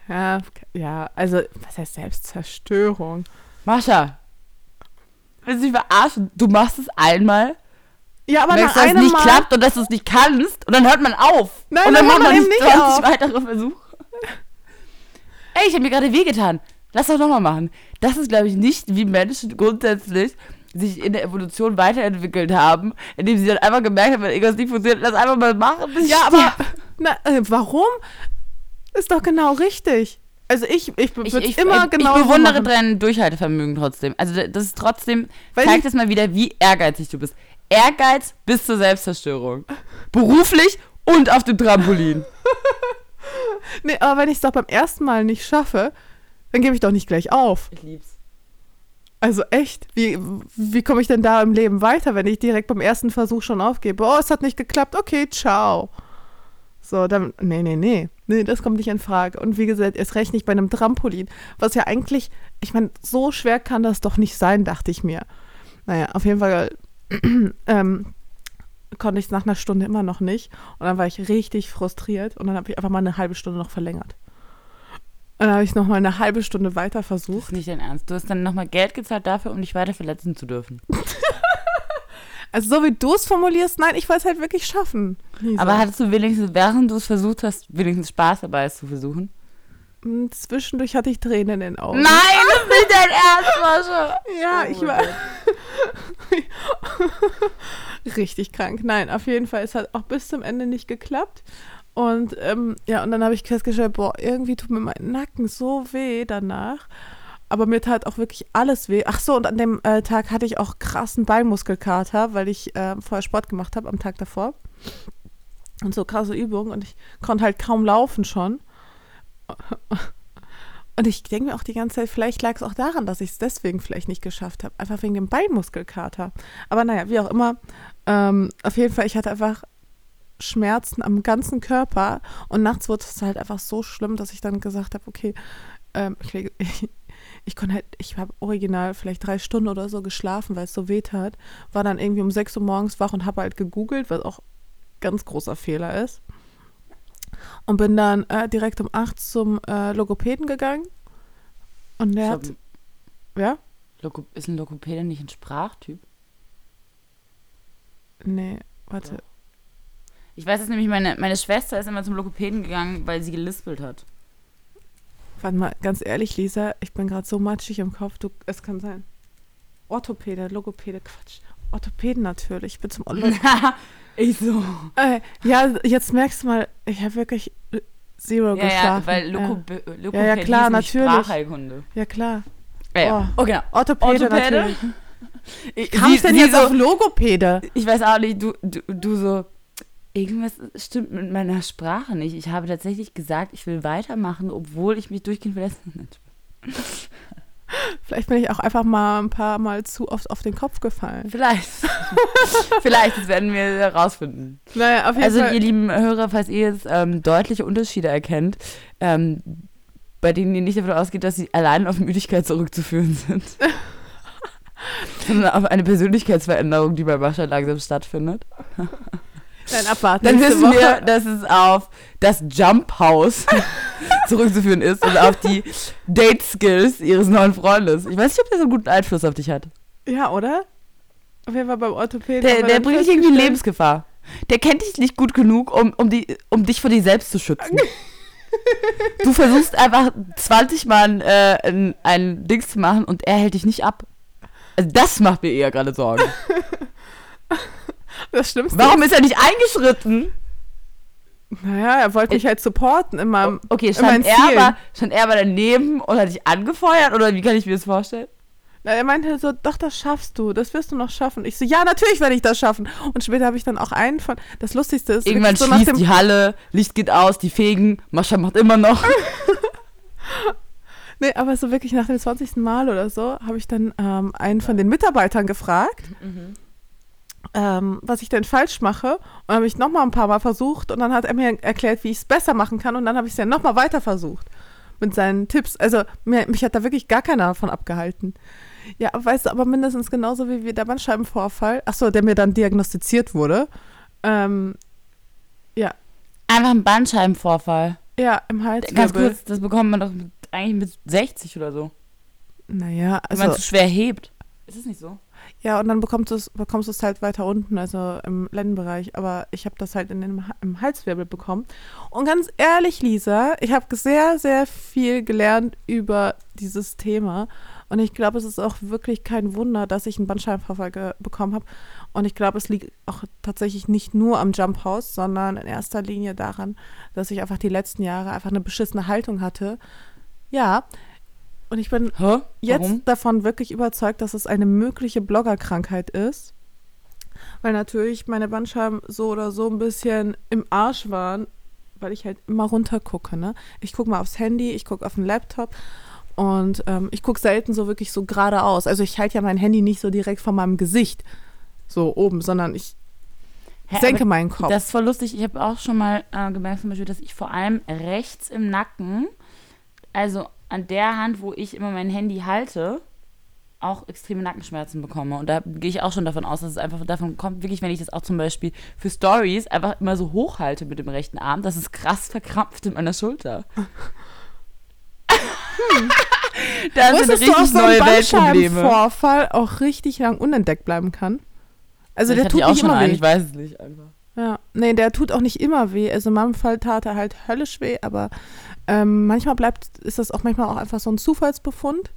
S2: Ja, ja, also, was heißt Selbstzerstörung?
S1: Mascha, willst du mich verarschen? Du machst es einmal,
S2: Ja, aber
S1: merkst,
S2: nach
S1: dass es
S2: einem
S1: nicht
S2: Mal,
S1: klappt und dass du es nicht kannst und dann hört man auf.
S2: Nein,
S1: und
S2: dann
S1: dann macht man
S2: man
S1: nicht
S2: eben nicht
S1: 20
S2: auf.
S1: weitere Versuche. Ey, ich habe mir gerade wehgetan. Lass doch nochmal machen. Das ist, glaube ich, nicht, wie Menschen grundsätzlich sich in der Evolution weiterentwickelt haben, indem sie dann einfach gemerkt haben, wenn irgendwas nicht funktioniert, lass einfach mal machen.
S2: Ja, aber na, äh, warum? Ist doch genau richtig. Also ich, ich
S1: Ich,
S2: würde
S1: ich,
S2: immer
S1: ich,
S2: genau
S1: ich bewundere dein Durchhaltevermögen trotzdem. Also das ist trotzdem,
S2: Weil
S1: zeigt es mal wieder, wie ehrgeizig du bist. Ehrgeiz bis zur Selbstzerstörung. Beruflich und auf dem Trampolin.
S2: Nee, aber wenn ich es doch beim ersten Mal nicht schaffe, dann gebe ich doch nicht gleich auf.
S1: Ich lieb's.
S2: Also echt, wie, wie komme ich denn da im Leben weiter, wenn ich direkt beim ersten Versuch schon aufgebe? Oh, es hat nicht geklappt, okay, ciao. So, dann, nee, nee, nee, nee, das kommt nicht in Frage. Und wie gesagt, erst recht nicht bei einem Trampolin, was ja eigentlich, ich meine, so schwer kann das doch nicht sein, dachte ich mir. Naja, auf jeden Fall ähm, konnte ich es nach einer Stunde immer noch nicht. Und dann war ich richtig frustriert und dann habe ich einfach mal eine halbe Stunde noch verlängert. Und dann habe ich noch mal eine halbe Stunde weiter
S1: Das
S2: versucht.
S1: ist nicht dein Ernst. Du hast dann nochmal Geld gezahlt dafür, um dich weiter verletzen zu dürfen.
S2: Also so wie du es formulierst, nein, ich wollte es halt wirklich schaffen. Lisa.
S1: Aber hattest du wenigstens, während du es versucht hast, wenigstens Spaß dabei, es zu versuchen?
S2: Mm, Zwischendurch hatte ich Tränen in den Augen.
S1: Nein, das ist dein Ernst, Mascha.
S2: Ja,
S1: Oh
S2: ich war richtig krank. Nein, auf jeden Fall, es hat auch bis zum Ende nicht geklappt. Und ähm, ja, und dann habe ich festgestellt, boah, irgendwie tut mir mein Nacken so weh danach. Aber mir tat auch wirklich alles weh. Ach so, und an dem äh, Tag hatte ich auch krassen Beinmuskelkater, weil ich äh, vorher Sport gemacht habe am Tag davor. Und so krasse Übungen und ich konnte halt kaum laufen schon. Und ich denke mir auch die ganze Zeit, vielleicht lag es auch daran, dass ich es deswegen vielleicht nicht geschafft habe. Einfach wegen dem Beinmuskelkater. Aber naja, wie auch immer. Ähm, auf jeden Fall, ich hatte einfach Schmerzen am ganzen Körper. Und nachts wurde es halt einfach so schlimm, dass ich dann gesagt habe, okay, ähm, ich, ich, ich konnte halt, ich habe original vielleicht drei Stunden oder so geschlafen, weil es so weh tat. War dann irgendwie um 6 Uhr morgens wach und habe halt gegoogelt, was auch ganz großer Fehler ist. Und bin dann äh, direkt um 8 zum äh, Logopäden gegangen. Und der hat, ja?
S1: Logo ist ein Logopäde nicht ein Sprachtyp?
S2: Nee, warte.
S1: Ich weiß es nämlich, meine, meine Schwester ist immer zum Logopäden gegangen, weil sie gelispelt hat.
S2: Warte mal, ganz ehrlich, Lisa, ich bin gerade so matschig im Kopf. Du, es kann sein. Orthopäde, Logopäde, Quatsch. Orthopäden natürlich. Ich bin zum Orthopäden.
S1: ich so.
S2: äh, ja, jetzt merkst du mal, ich habe wirklich äh, zero
S1: Ja, ja,
S2: geschlafen.
S1: weil
S2: ja.
S1: Logo Logopädie
S2: Ja, ja, klar,
S1: ist nicht
S2: natürlich.
S1: Sprachheilkunde.
S2: ja, klar.
S1: Ja, ja.
S2: Oh.
S1: Oh, genau.
S2: Orthopäde,
S1: Orthopäde?
S2: natürlich.
S1: Ich,
S2: Kam es denn jetzt
S1: so,
S2: auf Logopäde?
S1: Ich weiß auch nicht, du, du, du so, irgendwas stimmt mit meiner Sprache nicht. Ich habe tatsächlich gesagt, ich will weitermachen, obwohl ich mich durchgehend verletzen
S2: Vielleicht bin ich auch einfach mal ein paar Mal zu oft auf den Kopf gefallen.
S1: Vielleicht. Vielleicht, das werden wir herausfinden.
S2: Naja, auf jeden
S1: Also,
S2: Fall.
S1: ihr lieben Hörer, falls ihr jetzt ähm, deutliche Unterschiede erkennt, ähm, bei denen ihr nicht davon ausgeht, dass sie allein auf Müdigkeit zurückzuführen sind, sondern auf eine Persönlichkeitsveränderung, die bei Mascha langsam stattfindet,
S2: Nein, abwarten.
S1: dann wissen wir,
S2: Woche.
S1: dass es auf das Jump House zurückzuführen ist und auf die Date Skills ihres neuen Freundes. Ich weiß nicht, ob der so einen guten Einfluss auf dich hat.
S2: Ja, oder? Auf jeden Fall beim Orthopäden.
S1: Der,
S2: wir
S1: der
S2: dann
S1: bringt dich irgendwie in Lebensgefahr. Der kennt dich nicht gut genug, um, um, die, um dich vor dir selbst zu schützen. Du versuchst einfach 20 Mal äh, ein, ein Dings zu machen und er hält dich nicht ab. Also das macht mir eher gerade Sorgen.
S2: Das Schlimmste.
S1: Warum ist er nicht eingeschritten?
S2: Naja, er wollte mich halt supporten in meinem.
S1: Okay,
S2: in
S1: stand er,
S2: Zielen.
S1: aber, stand er aber daneben und hat dich angefeuert oder wie kann ich mir das vorstellen?
S2: Na, er meinte so, doch, das schaffst du, das wirst du noch schaffen. Ich so, ja, natürlich werde ich das schaffen. Und später habe ich dann auch einen von, das Lustigste ist,
S1: Irgendwann
S2: so
S1: schließt die Halle, Licht geht aus, die fegen, Mascha macht immer noch.
S2: nee, aber so wirklich nach dem 20. Mal oder so, habe ich dann ähm, einen von den Mitarbeitern gefragt, ähm, was ich denn falsch mache. Und dann habe ich nochmal ein paar Mal versucht und dann hat er mir erklärt, wie ich es besser machen kann und dann habe ich es dann nochmal weiter versucht mit seinen Tipps. Also mir, mich hat da wirklich gar keiner davon abgehalten. Ja, weißt du, aber mindestens genauso wie der Bandscheibenvorfall, achso, der mir dann diagnostiziert wurde. Ähm, ja,
S1: Einfach ein Bandscheibenvorfall.
S2: ja, im Hals.
S1: Ganz kurz, das bekommt man doch mit, eigentlich mit 60 oder so.
S2: Naja,
S1: Wenn man
S2: also,
S1: zu schwer hebt. Ist es nicht so?
S2: Ja, und dann bekommst du es bekommst halt weiter unten, also im Lendenbereich. Aber ich habe das halt in den, im Halswirbel bekommen. Und ganz ehrlich, Lisa, ich habe sehr, sehr viel gelernt über dieses Thema. Und ich glaube, es ist auch wirklich kein Wunder, dass ich einen Bandscheibenvorfall bekommen habe. Und ich glaube, es liegt auch tatsächlich nicht nur am Jump House, sondern in erster Linie daran, dass ich einfach die letzten Jahre einfach eine beschissene Haltung hatte. Ja. Und ich bin
S1: Hä?
S2: jetzt
S1: Warum?
S2: davon wirklich überzeugt, dass es eine mögliche Bloggerkrankheit ist. Weil natürlich meine Bandscheiben so oder so ein bisschen im Arsch waren, weil ich halt immer runter gucke. Ne? Ich gucke mal aufs Handy, ich gucke auf den Laptop und ähm, ich gucke selten so wirklich so geradeaus. Also ich halte ja mein Handy nicht so direkt vor meinem Gesicht so oben, sondern ich
S1: Hä,
S2: senke meinen Kopf.
S1: Das ist voll lustig. Ich habe auch schon mal äh, gemerkt, zum Beispiel, dass ich vor allem rechts im Nacken, also an der Hand, wo ich immer mein Handy halte, auch extreme Nackenschmerzen bekomme. Und da gehe ich auch schon davon aus, dass es einfach davon kommt, wirklich, wenn ich das auch zum Beispiel für Stories einfach immer so hochhalte mit dem rechten Arm, dass es krass verkrampft in meiner Schulter. da sind
S2: Wusstest du,
S1: richtig
S2: dass so
S1: neue Weltprobleme.
S2: Bandscheibenvorfall auch richtig lang unentdeckt bleiben kann? Also
S1: ich
S2: der tut
S1: auch
S2: nicht
S1: schon
S2: immer
S1: einen,
S2: weh.
S1: ich weiß es nicht einfach.
S2: Ja, nee, der tut auch nicht immer weh. Also in meinem Fall tat er halt höllisch weh, aber ähm, manchmal bleibt, ist das auch manchmal auch einfach so ein Zufallsbefund.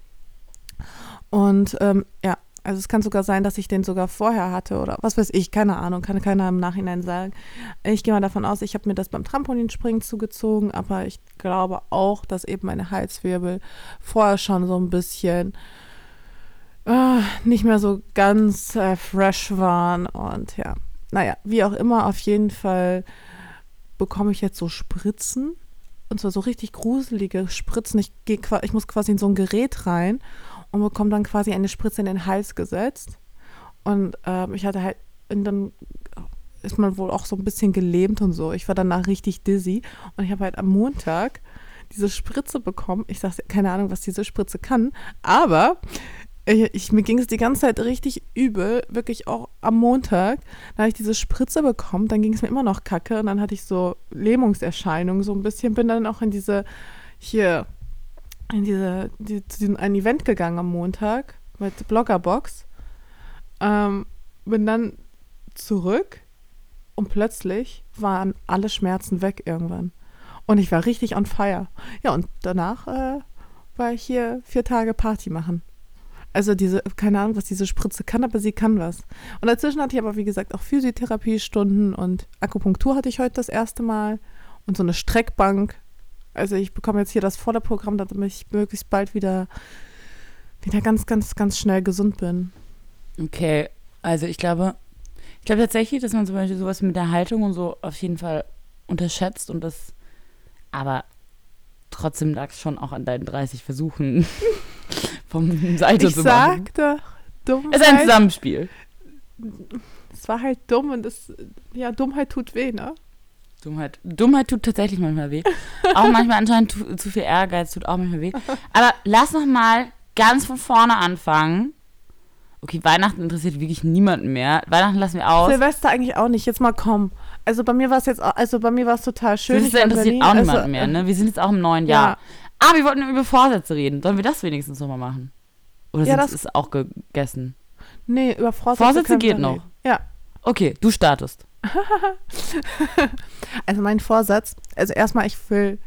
S2: Und ähm, ja, also es kann sogar sein, dass ich den sogar vorher hatte oder was weiß ich, keine Ahnung, kann keiner im Nachhinein sagen. Ich gehe mal davon aus, ich habe mir das beim Trampolinspringen zugezogen, aber ich glaube auch, dass eben meine Halswirbel vorher schon so ein bisschen äh, nicht mehr so ganz äh, fresh waren und ja naja, wie auch immer, auf jeden Fall bekomme ich jetzt so Spritzen. Und zwar so richtig gruselige Spritzen. Ich, geh, ich muss quasi in so ein Gerät rein und bekomme dann quasi eine Spritze in den Hals gesetzt. Und ähm, ich hatte halt, und dann ist man wohl auch so ein bisschen gelähmt und so. Ich war danach richtig dizzy. Und ich habe halt am Montag diese Spritze bekommen. Ich sage keine Ahnung, was diese Spritze kann. Aber ich, ich, mir ging es die ganze Zeit richtig übel, wirklich auch am Montag. Da habe ich diese Spritze bekommen, dann ging es mir immer noch kacke und dann hatte ich so Lähmungserscheinungen so ein bisschen. Bin dann auch in diese, hier, in diese, die, zu diesem ein Event gegangen am Montag mit Bloggerbox. Ähm, bin dann zurück und plötzlich waren alle Schmerzen weg irgendwann. Und ich war richtig on fire. Ja, und danach äh, war ich hier vier Tage Party machen. Also diese, keine Ahnung, was diese Spritze kann, aber sie kann was. Und dazwischen hatte ich aber, wie gesagt, auch Physiotherapiestunden und Akupunktur hatte ich heute das erste Mal und so eine Streckbank. Also ich bekomme jetzt hier das volle Programm, damit ich möglichst bald wieder, wieder ganz, ganz, ganz schnell gesund bin.
S1: Okay, also ich glaube, ich glaube tatsächlich, dass man zum Beispiel sowas mit der Haltung und so auf jeden Fall unterschätzt und das, aber trotzdem lag es schon auch an deinen 30 Versuchen vom Seite
S2: ich
S1: zu machen.
S2: Ich sagte, Dummheit.
S1: Es ist ein Zusammenspiel.
S2: Es war halt dumm und das, ja, Dummheit tut weh, ne?
S1: Dummheit. Dummheit tut tatsächlich manchmal weh. auch manchmal anscheinend tu, zu viel Ehrgeiz tut auch manchmal weh. Aber lass noch mal ganz von vorne anfangen. Okay, Weihnachten interessiert wirklich niemanden mehr. Weihnachten lassen wir aus.
S2: Silvester eigentlich auch nicht. Jetzt mal komm. Also bei mir war es jetzt, also bei mir war es total schön.
S1: Silvester interessiert auch niemanden also, mehr, ne? Wir sind jetzt auch im neuen Jahr. Ah, wir wollten über Vorsätze reden. Sollen wir das wenigstens nochmal machen? Oder ja, das ist auch gegessen?
S2: Nee, über Vorsätze.
S1: Vorsätze geht noch.
S2: Reden. Ja.
S1: Okay, du startest.
S2: also mein Vorsatz, also erstmal, ich will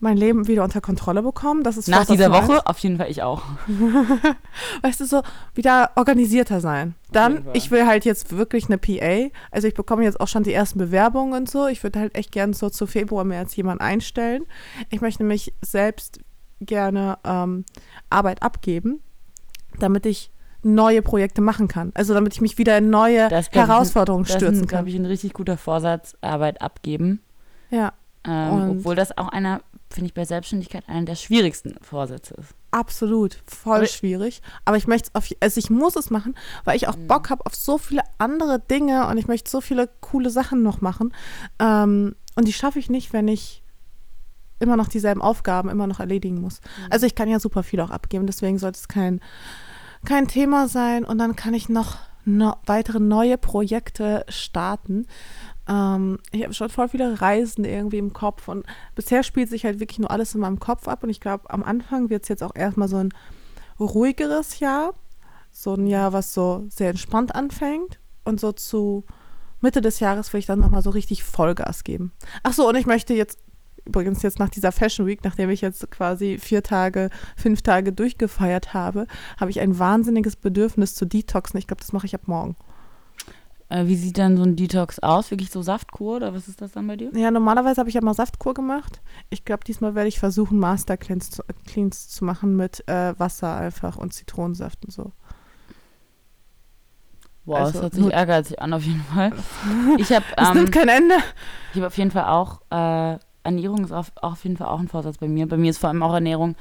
S2: mein Leben wieder unter Kontrolle bekommen. Das ist
S1: Nach dieser Woche auf jeden Fall ich auch.
S2: weißt du, so wieder organisierter sein. Dann, ich will halt jetzt wirklich eine PA. Also ich bekomme jetzt auch schon die ersten Bewerbungen und so. Ich würde halt echt gerne so zu Februar, März jemanden einstellen. Ich möchte mich selbst gerne ähm, Arbeit abgeben, damit ich neue Projekte machen kann. Also damit ich mich wieder in neue das Herausforderungen ich, stürzen
S1: das kann. Das ist, glaube ich, ein richtig guter Vorsatz, Arbeit abgeben.
S2: Ja.
S1: Ähm, obwohl das auch einer finde ich bei Selbstständigkeit einer der schwierigsten Vorsätze ist.
S2: Absolut, voll aber schwierig. Aber ich möchte es also ich muss es machen, weil ich auch mhm. Bock habe auf so viele andere Dinge und ich möchte so viele coole Sachen noch machen. Ähm, und die schaffe ich nicht, wenn ich immer noch dieselben Aufgaben immer noch erledigen muss. Mhm. Also ich kann ja super viel auch abgeben, deswegen sollte es kein, kein Thema sein. Und dann kann ich noch, noch weitere neue Projekte starten. Ähm, ich habe schon voll viele Reisen irgendwie im Kopf und bisher spielt sich halt wirklich nur alles in meinem Kopf ab und ich glaube, am Anfang wird es jetzt auch erstmal so ein ruhigeres Jahr, so ein Jahr, was so sehr entspannt anfängt und so zu Mitte des Jahres will ich dann nochmal so richtig Vollgas geben. Ach so, und ich möchte jetzt übrigens jetzt nach dieser Fashion Week, nachdem ich jetzt quasi vier Tage, fünf Tage durchgefeiert habe, habe ich ein wahnsinniges Bedürfnis zu Detoxen. Ich glaube, das mache ich ab morgen.
S1: Äh, wie sieht dann so ein Detox aus? Wirklich so Saftkur oder was ist das dann bei dir?
S2: Ja, normalerweise habe ich ja mal Saftkur gemacht. Ich glaube, diesmal werde ich versuchen, Master Cleans zu, Cleans zu machen mit äh, Wasser einfach und Zitronensaft und so.
S1: Wow, also, das hört sich ehrgeizig an auf jeden Fall. Ich habe.
S2: Ähm, nimmt kein Ende.
S1: Ich habe auf jeden Fall auch. Äh, Ernährung ist auf, auf jeden Fall auch ein Vorsatz bei mir. Bei mir ist vor allem auch Ernährung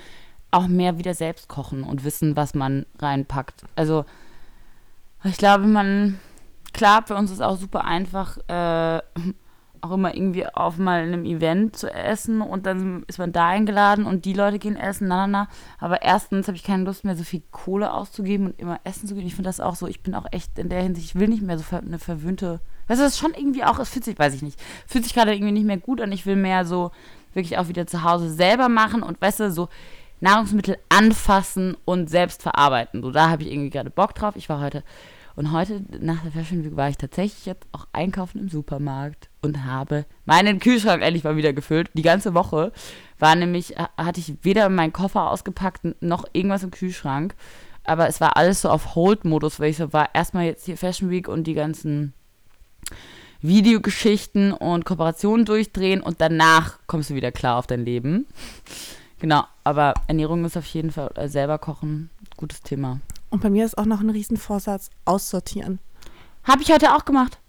S1: auch mehr wieder selbst kochen und wissen, was man reinpackt. Also ich glaube, man klar, für uns ist auch super einfach, äh, auch immer irgendwie auf mal einem Event zu essen und dann ist man da eingeladen und die Leute gehen essen, na, na, na. Aber erstens habe ich keine Lust mehr, so viel Kohle auszugeben und immer essen zu gehen. Ich finde das auch so, ich bin auch echt in der Hinsicht, ich will nicht mehr so eine verwöhnte, weißt du, das ist schon irgendwie auch, es fühlt sich, weiß ich nicht, fühlt sich gerade irgendwie nicht mehr gut an. Ich will mehr so wirklich auch wieder zu Hause selber machen und weißt du, so Nahrungsmittel anfassen und selbst verarbeiten. So, da habe ich irgendwie gerade Bock drauf. Ich war heute und heute nach der Fashion Week war ich tatsächlich jetzt auch einkaufen im Supermarkt und habe meinen Kühlschrank endlich mal wieder gefüllt. Die ganze Woche war nämlich, hatte ich weder meinen Koffer ausgepackt noch irgendwas im Kühlschrank. Aber es war alles so auf Hold-Modus, weil ich so war erstmal jetzt hier Fashion Week und die ganzen Videogeschichten und Kooperationen durchdrehen und danach kommst du wieder klar auf dein Leben. Genau, aber Ernährung ist auf jeden Fall äh, selber kochen, gutes Thema.
S2: Und bei mir ist auch noch ein Riesenvorsatz, aussortieren.
S1: Habe ich heute auch gemacht.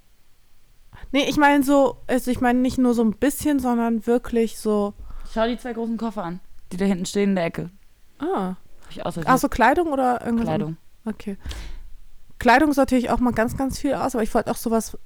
S2: Nee, ich meine so, also ich meine nicht nur so ein bisschen, sondern wirklich so.
S1: Schau die zwei großen Koffer an, die da hinten stehen in der Ecke.
S2: Ah. Ich aussortiert. Ach so, Kleidung oder irgendwas?
S1: Kleidung.
S2: Okay. Kleidung sortiere ich auch mal ganz, ganz viel aus, aber ich wollte auch sowas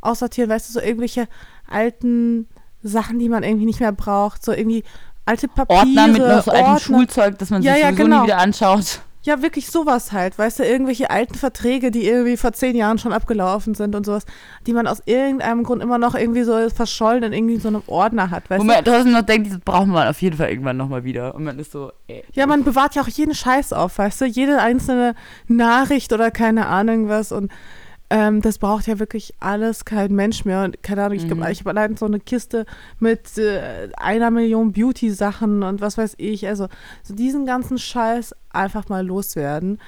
S2: aussortieren, weißt du, so irgendwelche alten Sachen, die man irgendwie nicht mehr braucht, so irgendwie alte Papiere.
S1: Ordner mit noch so altem Schulzeug, dass man
S2: ja,
S1: sich
S2: ja,
S1: sowieso
S2: genau.
S1: nie wieder anschaut.
S2: Ja, wirklich sowas halt, weißt du, irgendwelche alten Verträge, die irgendwie vor zehn Jahren schon abgelaufen sind und sowas, die man aus irgendeinem Grund immer noch irgendwie so verschollen in irgendwie so einem Ordner hat, weißt
S1: Wo man trotzdem noch denkt, das brauchen wir auf jeden Fall irgendwann nochmal wieder. Und man ist so, ey.
S2: Ja, man bewahrt ja auch jeden Scheiß auf, weißt du, jede einzelne Nachricht oder keine Ahnung was und ähm, das braucht ja wirklich alles kein Mensch mehr. Und keine Ahnung, ich,
S1: Mhm.
S2: ich habe allein so eine Kiste mit äh, einer Million Beauty-Sachen und was weiß ich. Also so diesen ganzen Scheiß einfach mal loswerden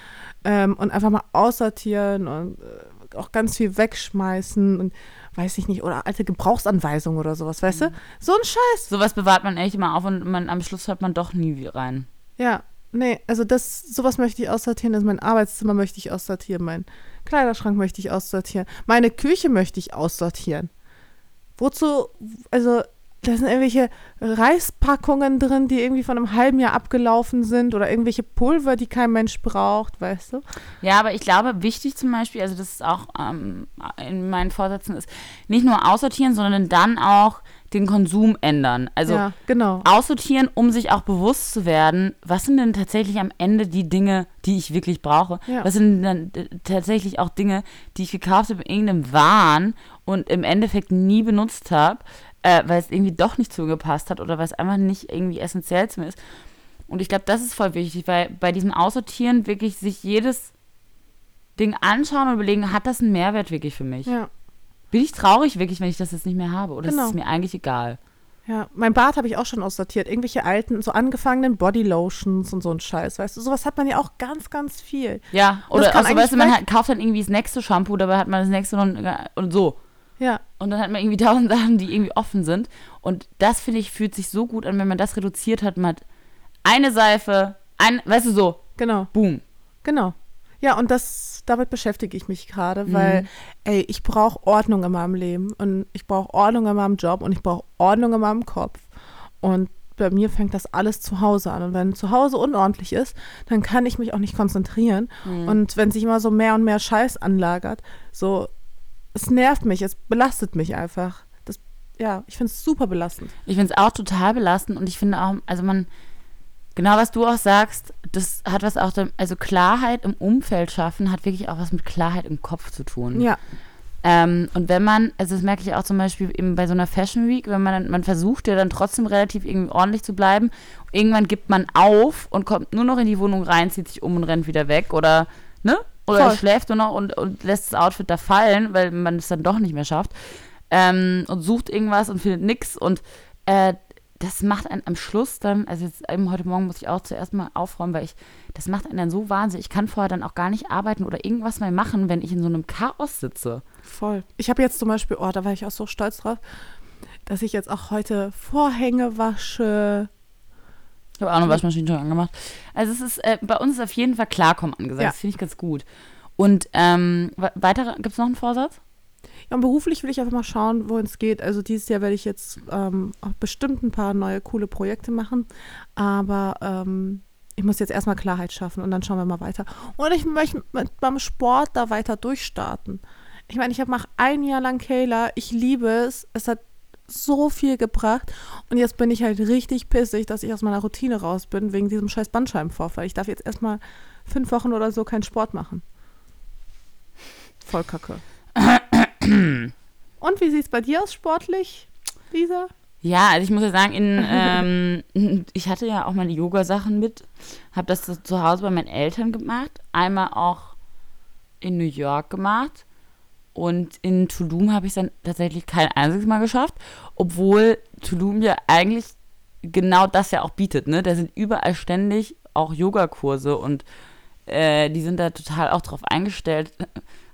S2: ähm, und einfach mal aussortieren und äh, auch ganz viel wegschmeißen und weiß ich nicht, oder alte Gebrauchsanweisungen oder sowas, weißt
S1: Mhm.
S2: du? So ein Scheiß.
S1: Sowas bewahrt man echt immer auf und man, am Schluss hört man doch nie wie rein.
S2: Ja, nee, also das, sowas möchte ich aussortieren. Also mein Arbeitszimmer möchte ich aussortieren, mein Kleiderschrank möchte ich aussortieren, meine Küche möchte ich aussortieren. Wozu, also da sind irgendwelche Reispackungen drin, die irgendwie von einem halben Jahr abgelaufen sind oder irgendwelche Pulver, die kein Mensch braucht, weißt du?
S1: Ja, aber ich glaube, wichtig zum Beispiel, also das ist auch ähm, in meinen Vorsätzen ist, nicht nur aussortieren, sondern dann auch den Konsum ändern. Also
S2: ja, genau.
S1: aussortieren, um sich auch bewusst zu werden, was sind denn tatsächlich am Ende die Dinge, die ich wirklich brauche?
S2: Ja.
S1: Was sind dann äh, tatsächlich auch Dinge, die ich gekauft habe in irgendeinem Wahn und im Endeffekt nie benutzt habe, äh, weil es irgendwie doch nicht zugepasst hat oder weil es einfach nicht irgendwie essentiell zu mir ist. Und ich glaube, das ist voll wichtig, weil bei diesem Aussortieren wirklich sich jedes Ding anschauen und überlegen, hat das einen Mehrwert wirklich für mich?
S2: Ja.
S1: Bin ich traurig wirklich, wenn ich das jetzt nicht mehr habe? Oder
S2: Genau.
S1: ist es mir eigentlich egal?
S2: Ja, mein Bad habe ich auch schon aussortiert. Irgendwelche alten, so angefangenen Bodylotions und so ein Scheiß, weißt du? Sowas hat man ja auch ganz, ganz viel.
S1: Ja,
S2: Das
S1: oder
S2: kann
S1: auch so, weißt du, man hat, kauft dann irgendwie das nächste Shampoo, dabei hat man das nächste noch und so.
S2: Ja,
S1: Und dann hat man irgendwie tausend Sachen, die irgendwie offen sind. Und das, finde ich, fühlt sich so gut an, wenn man das reduziert hat. Man hat eine Seife, ein, weißt du, so,
S2: genau.
S1: boom.
S2: Genau. Ja, und das, damit beschäftige ich mich gerade,
S1: Mhm.
S2: weil, ey, ich brauche Ordnung in meinem Leben und ich brauche Ordnung in meinem Job und ich brauche Ordnung in meinem Kopf. Und bei mir fängt das alles zu Hause an. Und wenn zu Hause unordentlich ist, dann kann ich mich auch nicht konzentrieren.
S1: Mhm.
S2: Und wenn sich immer so mehr und mehr Scheiß anlagert, so, es nervt mich, es belastet mich einfach. Das, ja, ich finde es super belastend.
S1: Ich finde es auch total belastend und ich finde auch, also man, genau was du auch sagst, das hat was auch, also Klarheit im Umfeld schaffen hat wirklich auch was mit Klarheit im Kopf zu tun.
S2: Ja,
S1: Ähm, und wenn man, also das merke ich auch zum Beispiel eben bei so einer Fashion Week, wenn man dann, man versucht ja dann trotzdem relativ irgendwie ordentlich zu bleiben, irgendwann gibt man auf und kommt nur noch in die Wohnung rein, zieht sich um und rennt wieder weg oder, ne? Oder
S2: Voll.
S1: schläft nur noch und, und lässt das Outfit da fallen, weil man es dann doch nicht mehr schafft. Ähm, und sucht irgendwas und findet nichts und äh, das macht einen am Schluss dann, also jetzt eben heute Morgen muss ich auch zuerst mal aufräumen, weil ich, das macht einen dann so wahnsinnig. Ich kann vorher dann auch gar nicht arbeiten oder irgendwas mehr machen, wenn ich in so einem Chaos sitze.
S2: voll. Ich habe jetzt zum Beispiel, oh, da war ich auch so stolz drauf, dass ich jetzt auch heute Vorhänge wasche.
S1: Ich habe auch eine Waschmaschine schon angemacht. Also es ist, äh, bei uns ist auf jeden Fall Klarkommen angesagt.
S2: Ja.
S1: Das finde ich ganz gut. Und ähm, we- weitere, gibt es noch einen Vorsatz?
S2: Ja, und beruflich will ich einfach mal schauen, wohin es geht. Also dieses Jahr werde ich jetzt ähm, bestimmt ein paar neue coole Projekte machen. Aber ähm, ich muss jetzt erstmal Klarheit schaffen und dann schauen wir mal weiter. Und ich möchte mit beim Sport da weiter durchstarten. Ich meine, ich mache ein Jahr lang Kayla. Ich liebe es. Es hat so viel gebracht. Und jetzt bin ich halt richtig pissig, dass ich aus meiner Routine raus bin, wegen diesem scheiß Bandscheibenvorfall. Ich darf jetzt erstmal fünf Wochen oder so keinen Sport machen. Voll kacke. Und wie sieht es bei dir aus sportlich, Lisa?
S1: Ja, also ich muss ja sagen, in, ähm, ich hatte ja auch meine Yoga-Sachen mit, habe das zu- Hause bei meinen Eltern gemacht, einmal auch in New York gemacht und in Tulum habe ich es dann tatsächlich kein einziges Mal geschafft, obwohl Tulum ja eigentlich genau das ja auch bietet, ne? Da sind überall ständig auch Yogakurse und äh, die sind da total auch drauf eingestellt,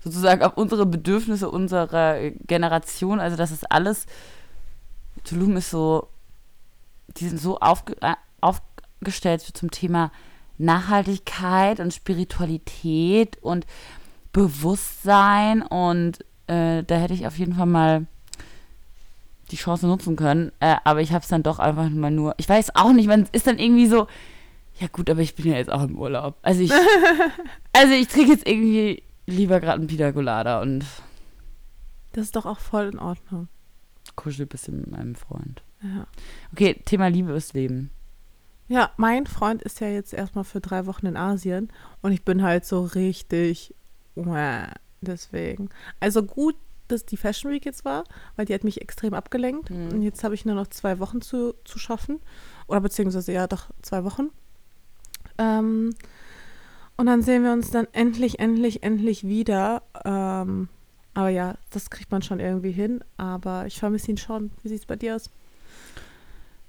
S1: sozusagen auf unsere Bedürfnisse unserer Generation. Also das ist alles, Tulum ist so, die sind so aufge, äh, aufgestellt zum Thema Nachhaltigkeit und Spiritualität und Bewusstsein und äh, da hätte ich auf jeden Fall mal die Chance nutzen können, äh, aber ich habe es dann doch einfach mal nur, ich weiß auch nicht, man ist dann irgendwie so, ja gut, aber ich bin ja jetzt auch im Urlaub. Also ich, also ich trinke jetzt irgendwie lieber gerade einen Pina Colada und
S2: Das ist doch auch voll in Ordnung.
S1: kuschel ein bisschen mit meinem Freund.
S2: Ja.
S1: Okay, Thema Liebe ist Leben.
S2: Ja, mein Freund ist ja jetzt erstmal für drei Wochen in Asien und ich bin halt so richtig deswegen. Also gut, dass die Fashion Week jetzt war, weil die hat mich extrem abgelenkt.
S1: Mhm.
S2: Und jetzt habe ich nur noch zwei Wochen zu, zu schaffen. Oder beziehungsweise ja, doch zwei Wochen. Ähm, und dann sehen wir uns dann endlich, endlich, endlich wieder. Ähm, aber ja, das kriegt man schon irgendwie hin. Aber ich vermisse ihn schon. Wie sieht es bei dir aus?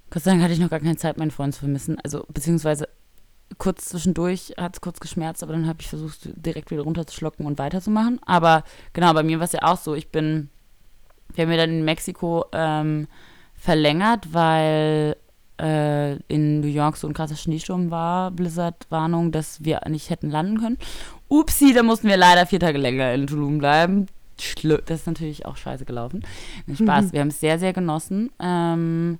S1: Gott sei Dank hatte ich noch gar keine Zeit, meinen Freund zu vermissen. Also, beziehungsweise kurz zwischendurch hat es kurz geschmerzt, aber dann habe ich versucht, direkt wieder runterzuschlucken und weiterzumachen. Aber genau, bei mir war es ja auch so. Ich bin, wir haben ja dann in Mexiko ähm, verlängert, weil äh, in New York so ein krasser Schneesturm war, Blizzard-Warnung, dass wir nicht hätten landen können. Upsi, da mussten wir leider vier Tage länger in Tulum bleiben. Das ist natürlich auch scheiße gelaufen. Spaß,
S2: Mhm.
S1: wir haben es sehr, sehr genossen. Ähm,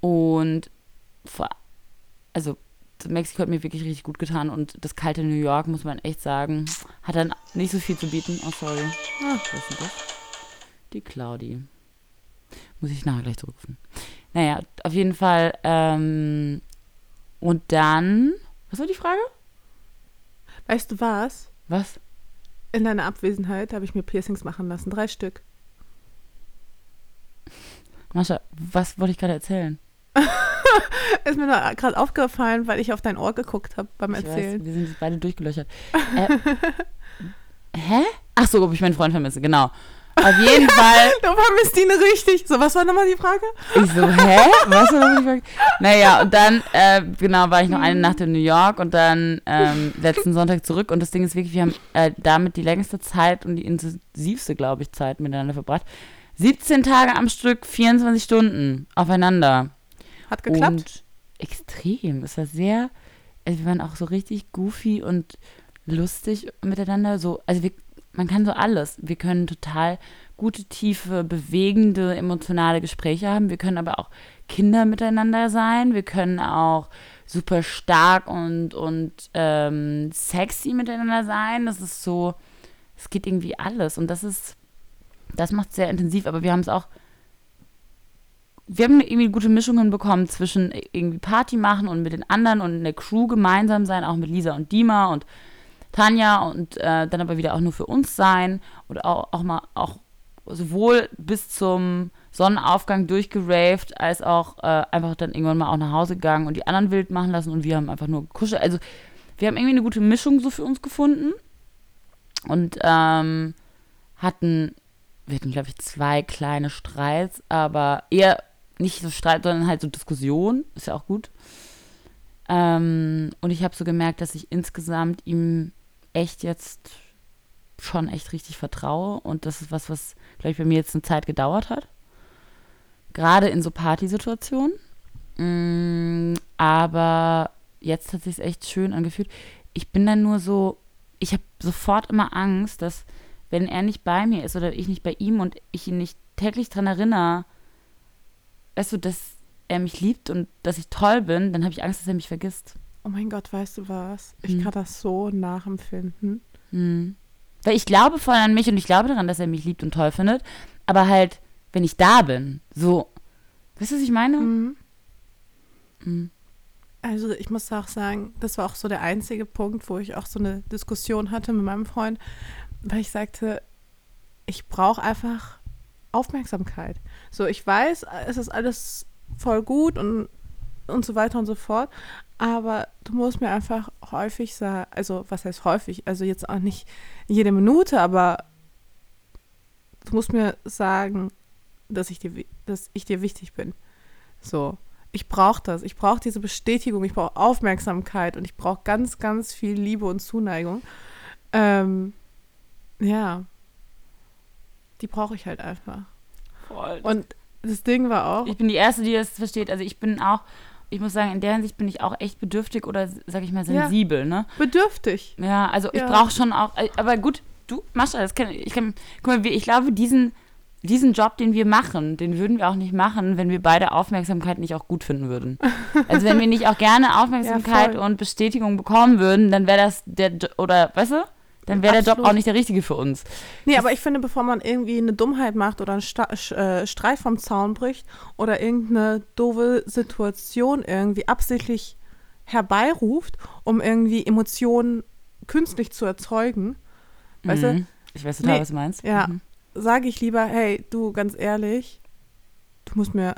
S1: und vor, also Mexiko hat mir wirklich richtig gut getan und das kalte New York, muss man echt sagen, hat dann nicht so viel zu bieten. Oh, sorry.
S2: Ah.
S1: Was ist denn das? Die Claudi. Muss ich nachher gleich zurückrufen. Naja, auf jeden Fall. Ähm, und dann. Was war die Frage?
S2: Weißt du was?
S1: Was?
S2: In deiner Abwesenheit habe ich mir Piercings machen lassen. Drei Stück.
S1: Mascha, was wollte ich gerade erzählen?
S2: Ist mir gerade aufgefallen, weil ich auf dein Ohr geguckt habe beim
S1: Ich
S2: Erzählen.
S1: weiß, wir sind beide durchgelöchert. Äh, hä? Ach so, ob ich meinen Freund vermisse, genau. Auf jeden Fall.
S2: Du vermisst ihn richtig. So, was war nochmal die Frage?
S1: Ich so, hä? Was war nochmal die Frage? Naja, und dann, äh, genau, war ich noch eine Nacht in New York und dann ähm, letzten Sonntag zurück. Und das Ding ist wirklich, wir haben äh, damit die längste Zeit und die intensivste, glaube ich, Zeit miteinander verbracht. 17 Tage am Stück, 24 Stunden aufeinander.
S2: Hat geklappt?
S1: Und extrem. Es war sehr, also wir waren auch so richtig goofy und lustig miteinander. So, also wir, man kann so alles. Wir können total gute, tiefe, bewegende, emotionale Gespräche haben. Wir können aber auch Kinder miteinander sein. Wir können auch super stark und, und ähm, sexy miteinander sein. Das ist so, es geht irgendwie alles. Und das ist, das macht es sehr intensiv, aber wir haben es auch wir haben irgendwie gute Mischung hinbekommen zwischen irgendwie Party machen und mit den anderen und in der Crew gemeinsam sein, auch mit Lisa und Dima und Tanja und äh, dann aber wieder auch nur für uns sein und auch, auch mal auch sowohl bis zum Sonnenaufgang durchgeraved, als auch äh, einfach dann irgendwann mal auch nach Hause gegangen und die anderen wild machen lassen und wir haben einfach nur gekuschelt. Also wir haben irgendwie eine gute Mischung so für uns gefunden und ähm, hatten, wir hatten glaube ich zwei kleine Streits, aber eher nicht so Streit, sondern halt so Diskussion, ist ja auch gut. Ähm, und ich habe so gemerkt, dass ich insgesamt ihm echt jetzt schon echt richtig vertraue und das ist was, was, glaube ich, bei mir jetzt eine Zeit gedauert hat. Gerade in so Partysituationen. Mm, aber jetzt hat sich echt schön angefühlt. Ich bin dann nur so, ich habe sofort immer Angst, dass wenn er nicht bei mir ist oder ich nicht bei ihm und ich ihn nicht täglich dran erinnere, weißt du, dass er mich liebt und dass ich toll bin, dann habe ich Angst, dass er mich vergisst.
S2: Oh mein Gott, weißt du was? Ich
S1: Hm.
S2: kann das so nachempfinden.
S1: Hm. Weil ich glaube voll an mich und ich glaube daran, dass er mich liebt und toll findet. Aber halt, wenn ich da bin, so. Weißt du, was ich meine?
S2: Mhm.
S1: Hm.
S2: Also ich muss auch sagen, das war auch so der einzige Punkt, wo ich auch so eine Diskussion hatte mit meinem Freund, weil ich sagte, ich brauche einfach Aufmerksamkeit. So, ich weiß, es ist alles voll gut und, und so weiter und so fort, aber du musst mir einfach häufig sagen, also was heißt häufig, also jetzt auch nicht jede Minute, aber du musst mir sagen, dass ich dir, dass ich dir wichtig bin. So, ich brauche das. Ich brauche diese Bestätigung. Ich brauche Aufmerksamkeit und ich brauche ganz, ganz viel Liebe und Zuneigung. Ähm, ja, die brauche ich halt einfach.
S1: Voll.
S2: Und das Ding war auch,
S1: Ich bin die Erste, die das versteht. Also ich bin auch, ich muss sagen, in der Hinsicht bin ich auch echt bedürftig oder, sag ich mal,
S2: Ja.
S1: sensibel, ne?
S2: bedürftig.
S1: Ja, also ich
S2: Ja.
S1: brauche schon auch, äh, aber gut, du, Mascha, das kann, ich kann, guck mal, ich glaube, diesen, diesen Job, den wir machen, den würden wir auch nicht machen, wenn wir beide Aufmerksamkeit nicht auch gut finden würden. Also wenn wir nicht auch gerne Aufmerksamkeit
S2: voll.
S1: und Bestätigung bekommen würden, dann wäre das der, oder, weißt du? Dann wäre der Job auch nicht der richtige für uns.
S2: Nee, aber ich finde, bevor man irgendwie eine Dummheit macht oder einen Sta äh, Streit vom Zaun bricht oder irgendeine doofe Situation irgendwie absichtlich herbeiruft, um irgendwie Emotionen künstlich zu erzeugen, weißt
S1: Mhm. Ich weiß total,
S2: Nee,
S1: was du meinst.
S2: ja.
S1: Mhm.
S2: du, sage ich lieber, hey, du, ganz ehrlich, du musst mir,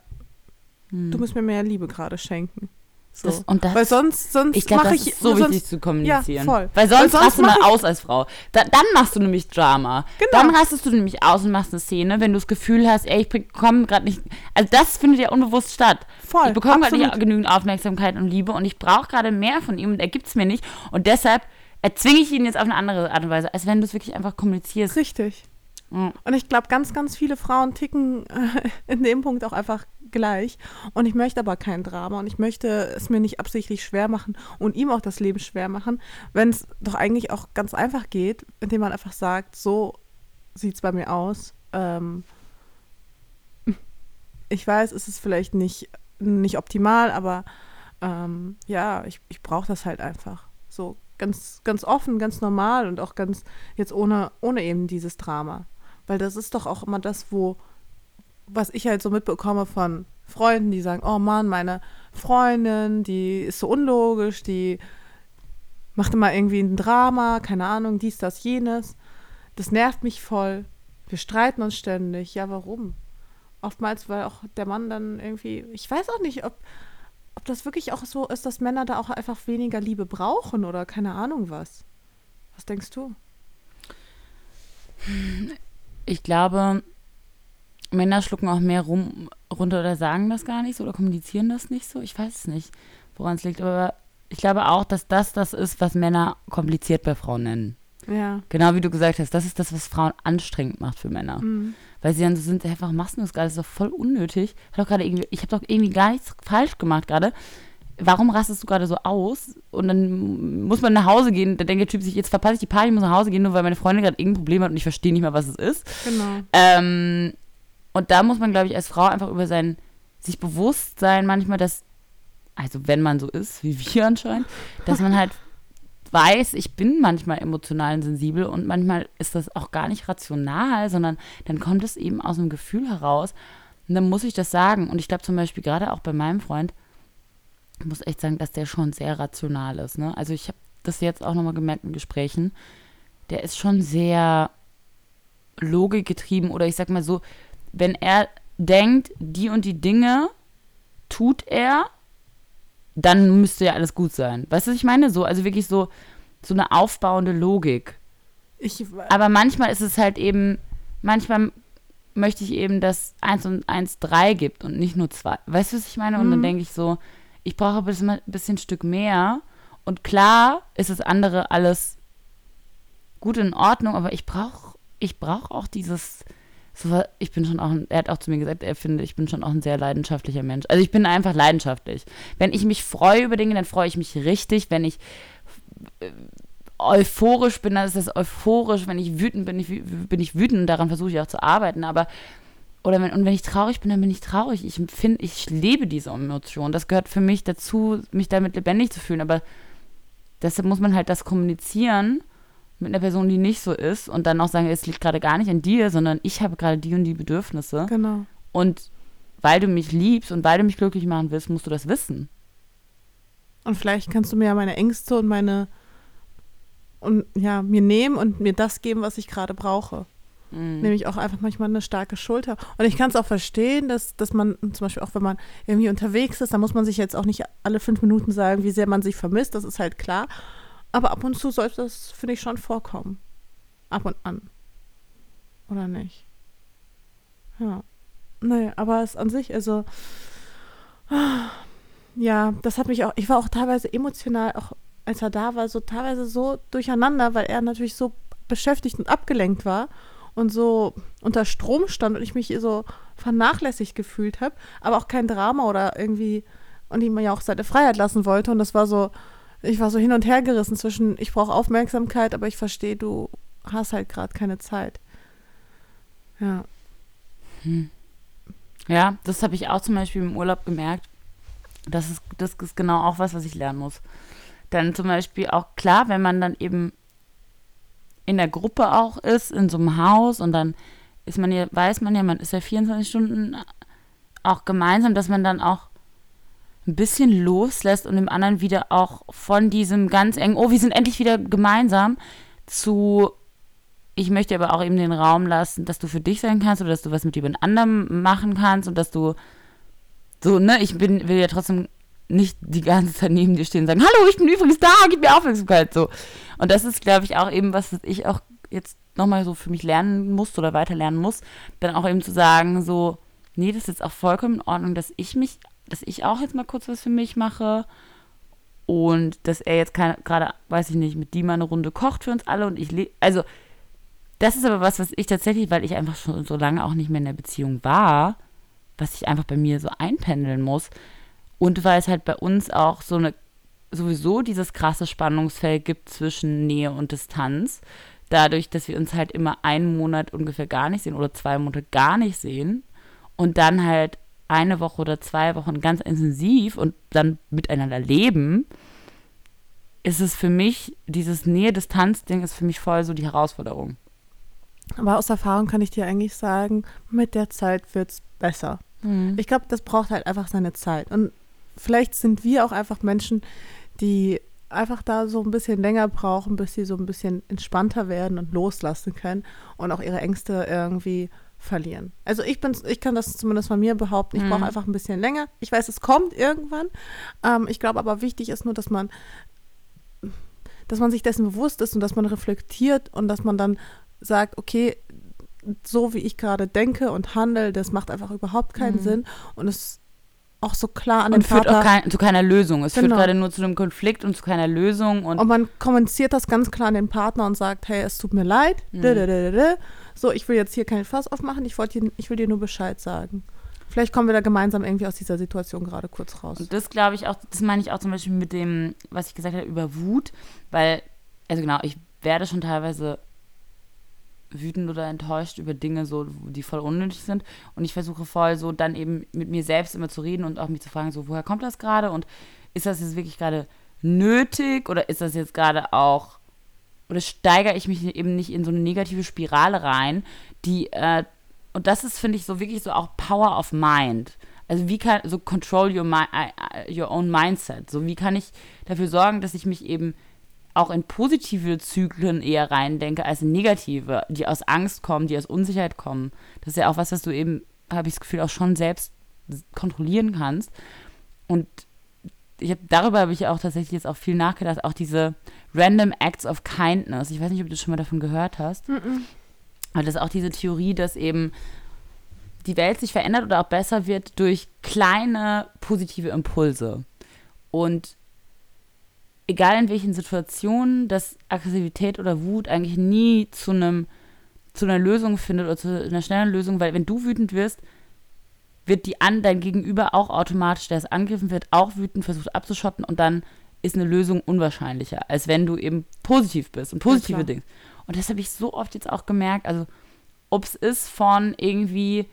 S1: Mhm.
S2: du musst mir mehr Liebe gerade schenken. So.
S1: Das, und das,
S2: Weil sonst, sonst mache
S1: das
S2: ich
S1: so
S2: sonst,
S1: wichtig zu kommunizieren.
S2: Ja, voll.
S1: Weil sonst,
S2: Weil sonst
S1: rast du mal aus als Frau. Da, dann machst du nämlich Drama.
S2: Genau.
S1: Dann rastest du nämlich aus und machst eine Szene, wenn du das Gefühl hast, ey, ich bekomme gerade nicht. Also das findet ja unbewusst statt.
S2: Voll,
S1: ich bekomme gerade nicht genügend Aufmerksamkeit und Liebe und ich brauche gerade mehr von ihm und er gibt es mir nicht. Und deshalb erzwinge ich ihn jetzt auf eine andere Art und Weise, als wenn du es wirklich einfach kommunizierst.
S2: Richtig.
S1: Mhm.
S2: Und ich glaube, ganz, ganz viele Frauen ticken äh, in dem Punkt auch einfach gleich. Und ich möchte aber kein Drama und ich möchte es mir nicht absichtlich schwer machen und ihm auch das Leben schwer machen, wenn es doch eigentlich auch ganz einfach geht, indem man einfach sagt, so sieht es bei mir aus. Ähm, ich weiß, es ist vielleicht nicht, nicht optimal, aber ähm, ja, ich, ich brauche das halt einfach. So ganz, ganz offen, ganz normal und auch ganz jetzt ohne, ohne eben dieses Drama. Weil das ist doch auch immer das, wo, was ich halt so mitbekomme von Freunden, die sagen, oh Mann, meine Freundin, die ist so unlogisch, die macht immer irgendwie ein Drama, keine Ahnung, dies, das, jenes. Das nervt mich voll. Wir streiten uns ständig. Ja, warum? Oftmals, weil auch der Mann dann irgendwie, ich weiß auch nicht, ob, ob das wirklich auch so ist, dass Männer da auch einfach weniger Liebe brauchen oder keine Ahnung was. Was denkst du?
S1: Ich glaube, Männer schlucken auch mehr rum, runter oder sagen das gar nicht so oder kommunizieren das nicht so. Ich weiß es nicht, woran es liegt. Aber ich glaube auch, dass das das ist, was Männer kompliziert bei Frauen nennen.
S2: Ja.
S1: Genau wie du gesagt hast, das ist das, was Frauen anstrengend macht für Männer.
S2: Mhm.
S1: Weil sie dann so sind, einfach machst du das gerade, das ist doch voll unnötig. Hat doch gerade irgendwie, ich habe doch irgendwie gar nichts falsch gemacht gerade. Warum rastest du gerade so aus? Und dann muss man nach Hause gehen. Da denkt der Typ sich, jetzt verpasse ich die Party, ich muss nach Hause gehen, nur weil meine Freundin gerade irgendein Problem hat und ich verstehe nicht mal, was es ist.
S2: Genau.
S1: Ähm, und da muss man, glaube ich, als Frau einfach über sein, sich bewusst sein, manchmal, dass, also wenn man so ist, wie wir anscheinend, dass man halt weiß, ich bin manchmal emotional und sensibel und manchmal ist das auch gar nicht rational, sondern dann kommt es eben aus einem Gefühl heraus und dann muss ich das sagen. Und ich glaube zum Beispiel gerade auch bei meinem Freund, ich muss echt sagen, dass der schon sehr rational ist. Ne? Also ich habe das jetzt auch nochmal gemerkt in Gesprächen. Der ist schon sehr logikgetrieben oder ich sag mal so, wenn er denkt, die und die Dinge tut er, dann müsste ja alles gut sein. Weißt du, was ich meine? So, also wirklich so, so eine aufbauende Logik.
S2: Ich,
S1: Aber manchmal ist es halt eben, manchmal möchte ich eben, dass 1 und 1 3 gibt und nicht nur 2. Weißt du, was ich meine? Und dann
S2: Mhm.
S1: denke ich so, ich brauche ein bisschen, ein bisschen Stück mehr. Und klar ist das andere alles gut in Ordnung, aber ich brauche ich brauch auch dieses, so, ich bin schon auch, ein, er hat auch zu mir gesagt, er findet, ich bin schon auch ein sehr leidenschaftlicher Mensch. Also ich bin einfach leidenschaftlich. Wenn ich mich freue über Dinge, dann freue ich mich richtig. Wenn ich äh, euphorisch bin, dann ist das euphorisch. Wenn ich wütend bin, ich, bin ich wütend und daran versuche ich auch zu arbeiten. Aber oder wenn, und wenn ich traurig bin, dann bin ich traurig. Ich finde, ich lebe diese Emotion. Das gehört für mich dazu, mich damit lebendig zu fühlen. Aber deshalb muss man halt das kommunizieren mit einer Person, die nicht so ist und dann auch sagen, es liegt gerade gar nicht an dir, sondern ich habe gerade die und die Bedürfnisse.
S2: genau.
S1: Und weil du mich liebst und weil du mich glücklich machen willst, musst du das wissen.
S2: Und vielleicht kannst du mir ja meine Ängste und meine und ja, mir nehmen und mir das geben, was ich gerade brauche.
S1: Mhm.
S2: Nämlich auch einfach manchmal eine starke Schulter. Und ich kann es auch verstehen, dass, dass man zum Beispiel auch, wenn man irgendwie unterwegs ist, da muss man sich jetzt auch nicht alle fünf Minuten sagen, wie sehr man sich vermisst, das ist halt klar. Aber ab und zu sollte das, finde ich, schon vorkommen. Ab und an. Oder nicht? Ja. Nee, aber es an sich, also ja, das hat mich auch, ich war auch teilweise emotional, auch als er da war, so teilweise so durcheinander, weil er natürlich so beschäftigt und abgelenkt war und so unter Strom stand und ich mich so vernachlässigt gefühlt habe, aber auch kein Drama oder irgendwie und ihm ja auch seine Freiheit lassen wollte und das war so, ich war so hin und her gerissen zwischen, ich brauche Aufmerksamkeit, aber ich verstehe, du hast halt gerade keine Zeit. Ja.
S1: Ja, das habe ich auch zum Beispiel im Urlaub gemerkt. Das ist, das ist genau auch was, was ich lernen muss. Dann zum Beispiel auch klar, wenn man dann eben in der Gruppe auch ist, in so einem Haus und dann ist man ja, weiß man ja, man ist ja 24 Stunden auch gemeinsam, dass man dann auch ein bisschen loslässt und dem anderen wieder auch von diesem ganz engen, oh, wir sind endlich wieder gemeinsam, zu, ich möchte aber auch eben den Raum lassen, dass du für dich sein kannst oder dass du was mit jemand anderem machen kannst und dass du so, ne, ich bin, will ja trotzdem nicht die ganze Zeit neben dir stehen und sagen, hallo, ich bin übrigens da, gib mir Aufmerksamkeit, so. Und das ist, glaube ich, auch eben was, was ich auch jetzt nochmal so für mich lernen muss oder weiter lernen muss, dann auch eben zu sagen, so, nee, das ist jetzt auch vollkommen in Ordnung, dass ich mich, dass ich auch jetzt mal kurz was für mich mache und dass er jetzt gerade, weiß ich nicht, mit die mal eine Runde kocht für uns alle und ich, also, das ist aber was, was ich tatsächlich, weil ich einfach schon so lange auch nicht mehr in der Beziehung war, was ich einfach bei mir so einpendeln muss, und weil es halt bei uns auch so eine, sowieso dieses krasse Spannungsfeld gibt zwischen Nähe und Distanz. Dadurch, dass wir uns halt immer einen Monat ungefähr gar nicht sehen oder zwei Monate gar nicht sehen und dann halt eine Woche oder zwei Wochen ganz intensiv und dann miteinander leben, ist es für mich, dieses Nähe-Distanz-Ding ist für mich voll so die Herausforderung.
S2: Aber aus Erfahrung kann ich dir eigentlich sagen, mit der Zeit wird es besser. Mhm. Ich glaube, das braucht halt einfach seine Zeit. Und vielleicht sind wir auch einfach Menschen, die einfach da so ein bisschen länger brauchen, bis sie so ein bisschen entspannter werden und loslassen können und auch ihre Ängste irgendwie verlieren. Also ich bin, ich kann das zumindest von mir behaupten. Ich mhm. brauche einfach ein bisschen länger. Ich weiß, es kommt irgendwann. Ähm, ich glaube aber wichtig ist nur, dass man, dass man sich dessen bewusst ist und dass man reflektiert und dass man dann sagt, okay, so wie ich gerade denke und handle, das macht einfach überhaupt keinen mhm. Sinn und es auch so klar an
S1: und
S2: den führt
S1: Vater. auch kein, zu keiner Lösung. Es genau. führt gerade nur zu einem Konflikt und zu keiner Lösung. Und,
S2: und man kommuniziert das ganz klar an den Partner und sagt, hey, es tut mir leid. Mhm. So, ich will jetzt hier keinen Fass aufmachen, ich, dir, ich will dir nur Bescheid sagen. Vielleicht kommen wir da gemeinsam irgendwie aus dieser Situation gerade kurz raus.
S1: Und das glaube ich auch, das meine ich auch zum Beispiel mit dem, was ich gesagt habe, über Wut, weil, also genau, ich werde schon teilweise wütend oder enttäuscht über Dinge, so, die voll unnötig sind. Und ich versuche voll so dann eben mit mir selbst immer zu reden und auch mich zu fragen, so, woher kommt das gerade? Und ist das jetzt wirklich gerade nötig oder ist das jetzt gerade auch, oder steigere ich mich eben nicht in so eine negative Spirale rein, die, äh, und das ist, finde ich, so wirklich so auch Power of Mind. Also wie kann, so control your, your own mindset. So wie kann ich dafür sorgen, dass ich mich eben auch in positive Zyklen eher reindenke als in negative, die aus Angst kommen, die aus Unsicherheit kommen. Das ist ja auch was, was du eben, habe ich das Gefühl, auch schon selbst kontrollieren kannst. Und ich habe darüber habe ich auch tatsächlich jetzt auch viel nachgedacht, auch diese Random Acts of Kindness. Ich weiß nicht, ob du schon mal davon gehört hast. Mm -mm. Aber das ist auch diese Theorie, dass eben die Welt sich verändert oder auch besser wird durch kleine positive Impulse. Und egal in welchen Situationen, dass Aggressivität oder Wut eigentlich nie zu einem zu einer Lösung findet oder zu einer schnellen Lösung, weil wenn du wütend wirst, wird die an dein Gegenüber auch automatisch, der es angegriffen wird, auch wütend versucht abzuschotten und dann ist eine Lösung unwahrscheinlicher, als wenn du eben positiv bist und positive ja, Dinge. Und das habe ich so oft jetzt auch gemerkt, also ob es ist von irgendwie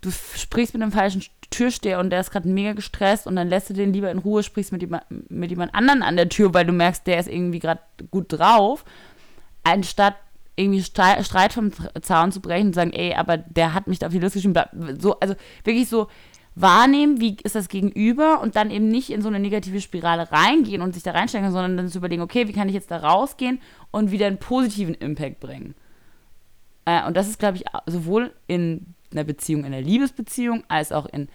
S1: du sprichst mit einem falschen Türsteher und der ist gerade mega gestresst und dann lässt du den lieber in Ruhe, sprichst mit, jemand, mit jemand anderen an der Tür, weil du merkst, der ist irgendwie gerade gut drauf, anstatt irgendwie Streit vom Zaun zu brechen und sagen, ey, aber der hat mich auf die Lust geschrieben. So, also wirklich so wahrnehmen, wie ist das Gegenüber und dann eben nicht in so eine negative Spirale reingehen und sich da reinstecken, sondern dann zu überlegen, okay, wie kann ich jetzt da rausgehen und wieder einen positiven Impact bringen. Äh, und das ist, glaube ich, sowohl in einer Beziehung, in einer Liebesbeziehung, als auch in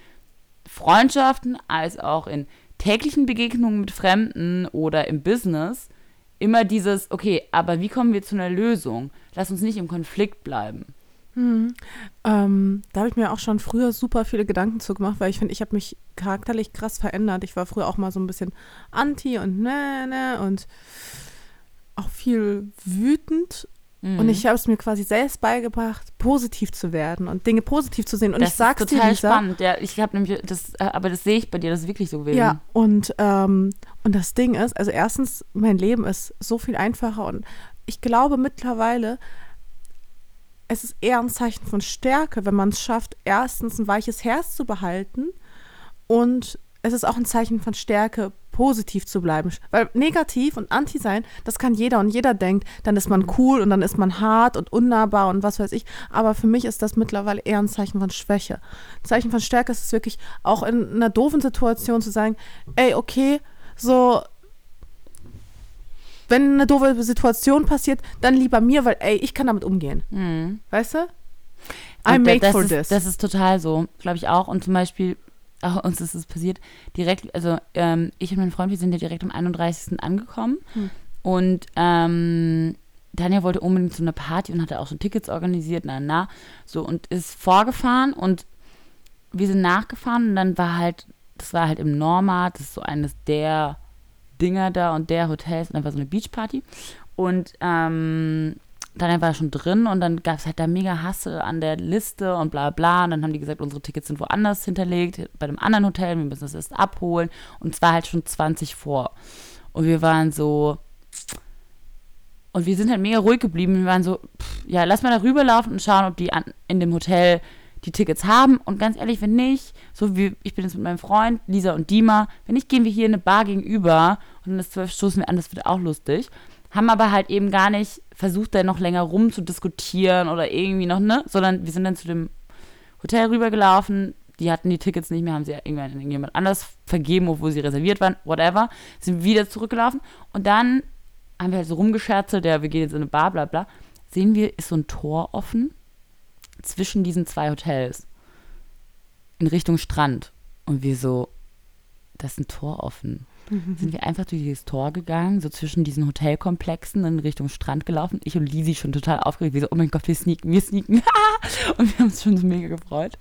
S1: Freundschaften, als auch in täglichen Begegnungen mit Fremden oder im Business immer dieses, okay, aber wie kommen wir zu einer Lösung? Lass uns nicht im Konflikt bleiben.
S2: Hm. Ähm, da habe ich mir auch schon früher super viele Gedanken zu gemacht, weil ich finde, ich habe mich charakterlich krass verändert. Ich war früher auch mal so ein bisschen anti und ne, ne und auch viel wütend Mhm. Und ich habe es mir quasi selbst beigebracht, positiv zu werden und Dinge positiv zu sehen. Und
S1: das
S2: ich sag's
S1: ist total
S2: dir,
S1: Lisa, spannend. Ja, ich habe nämlich das, äh, aber das sehe ich bei dir, das ist wirklich so gewesen.
S2: Ja, und, ähm, und das Ding ist, also erstens, mein Leben ist so viel einfacher und ich glaube mittlerweile, es ist eher ein Zeichen von Stärke, wenn man es schafft, erstens ein weiches Herz zu behalten und es ist auch ein Zeichen von Stärke, positiv zu bleiben. Weil negativ und anti sein, das kann jeder und jeder denkt, dann ist man cool und dann ist man hart und unnahbar und was weiß ich. Aber für mich ist das mittlerweile eher ein Zeichen von Schwäche. Ein Zeichen von Stärke ist es wirklich auch in einer doofen Situation zu sagen, ey, okay, so wenn eine doofe Situation passiert, dann lieber mir, weil ey, ich kann damit umgehen.
S1: Mhm.
S2: Weißt du? I'm made
S1: das
S2: for
S1: ist,
S2: this.
S1: Das ist total so, glaube ich auch. Und zum Beispiel, auch uns ist es passiert, direkt, also ähm, ich und mein Freund, wir sind ja direkt am 31. angekommen.
S2: Hm.
S1: Und ähm, Tanja wollte unbedingt zu einer Party und hatte auch schon Tickets organisiert, na, na, so und ist vorgefahren und wir sind nachgefahren und dann war halt, das war halt im Norma, das ist so eines der Dinger da und der und dann war so eine Beachparty und ähm, dann war er schon drin und dann gab es halt da mega Hasse an der Liste und bla bla. Und dann haben die gesagt, unsere Tickets sind woanders hinterlegt, bei einem anderen Hotel, wir müssen das erst abholen. Und es war halt schon 20 vor. Und wir waren so. Und wir sind halt mega ruhig geblieben. Wir waren so, pff, ja, lass mal da rüberlaufen und schauen, ob die an, in dem Hotel die Tickets haben. Und ganz ehrlich, wenn nicht, so wie ich bin jetzt mit meinem Freund, Lisa und Dima, wenn nicht, gehen wir hier in eine Bar gegenüber und dann ist zwölf stoßen wir an, das wird auch lustig haben aber halt eben gar nicht versucht, da noch länger rumzudiskutieren oder irgendwie noch, ne? Sondern wir sind dann zu dem Hotel rübergelaufen. Die hatten die Tickets nicht mehr, haben sie irgendwann an irgendjemand anders vergeben, obwohl sie reserviert waren, whatever. Sind wieder zurückgelaufen. Und dann haben wir halt so rumgescherzelt, ja, wir gehen jetzt in eine Bar, bla bla. Sehen wir, ist so ein Tor offen zwischen diesen zwei Hotels. In Richtung Strand. Und wir so, das ist ein Tor offen sind wir einfach durch dieses Tor gegangen, so zwischen diesen Hotelkomplexen in Richtung Strand gelaufen. Ich und Lisi schon total aufgeregt. Wir so, oh mein Gott, wir sneaken, wir sneaken. und wir haben uns schon so mega gefreut.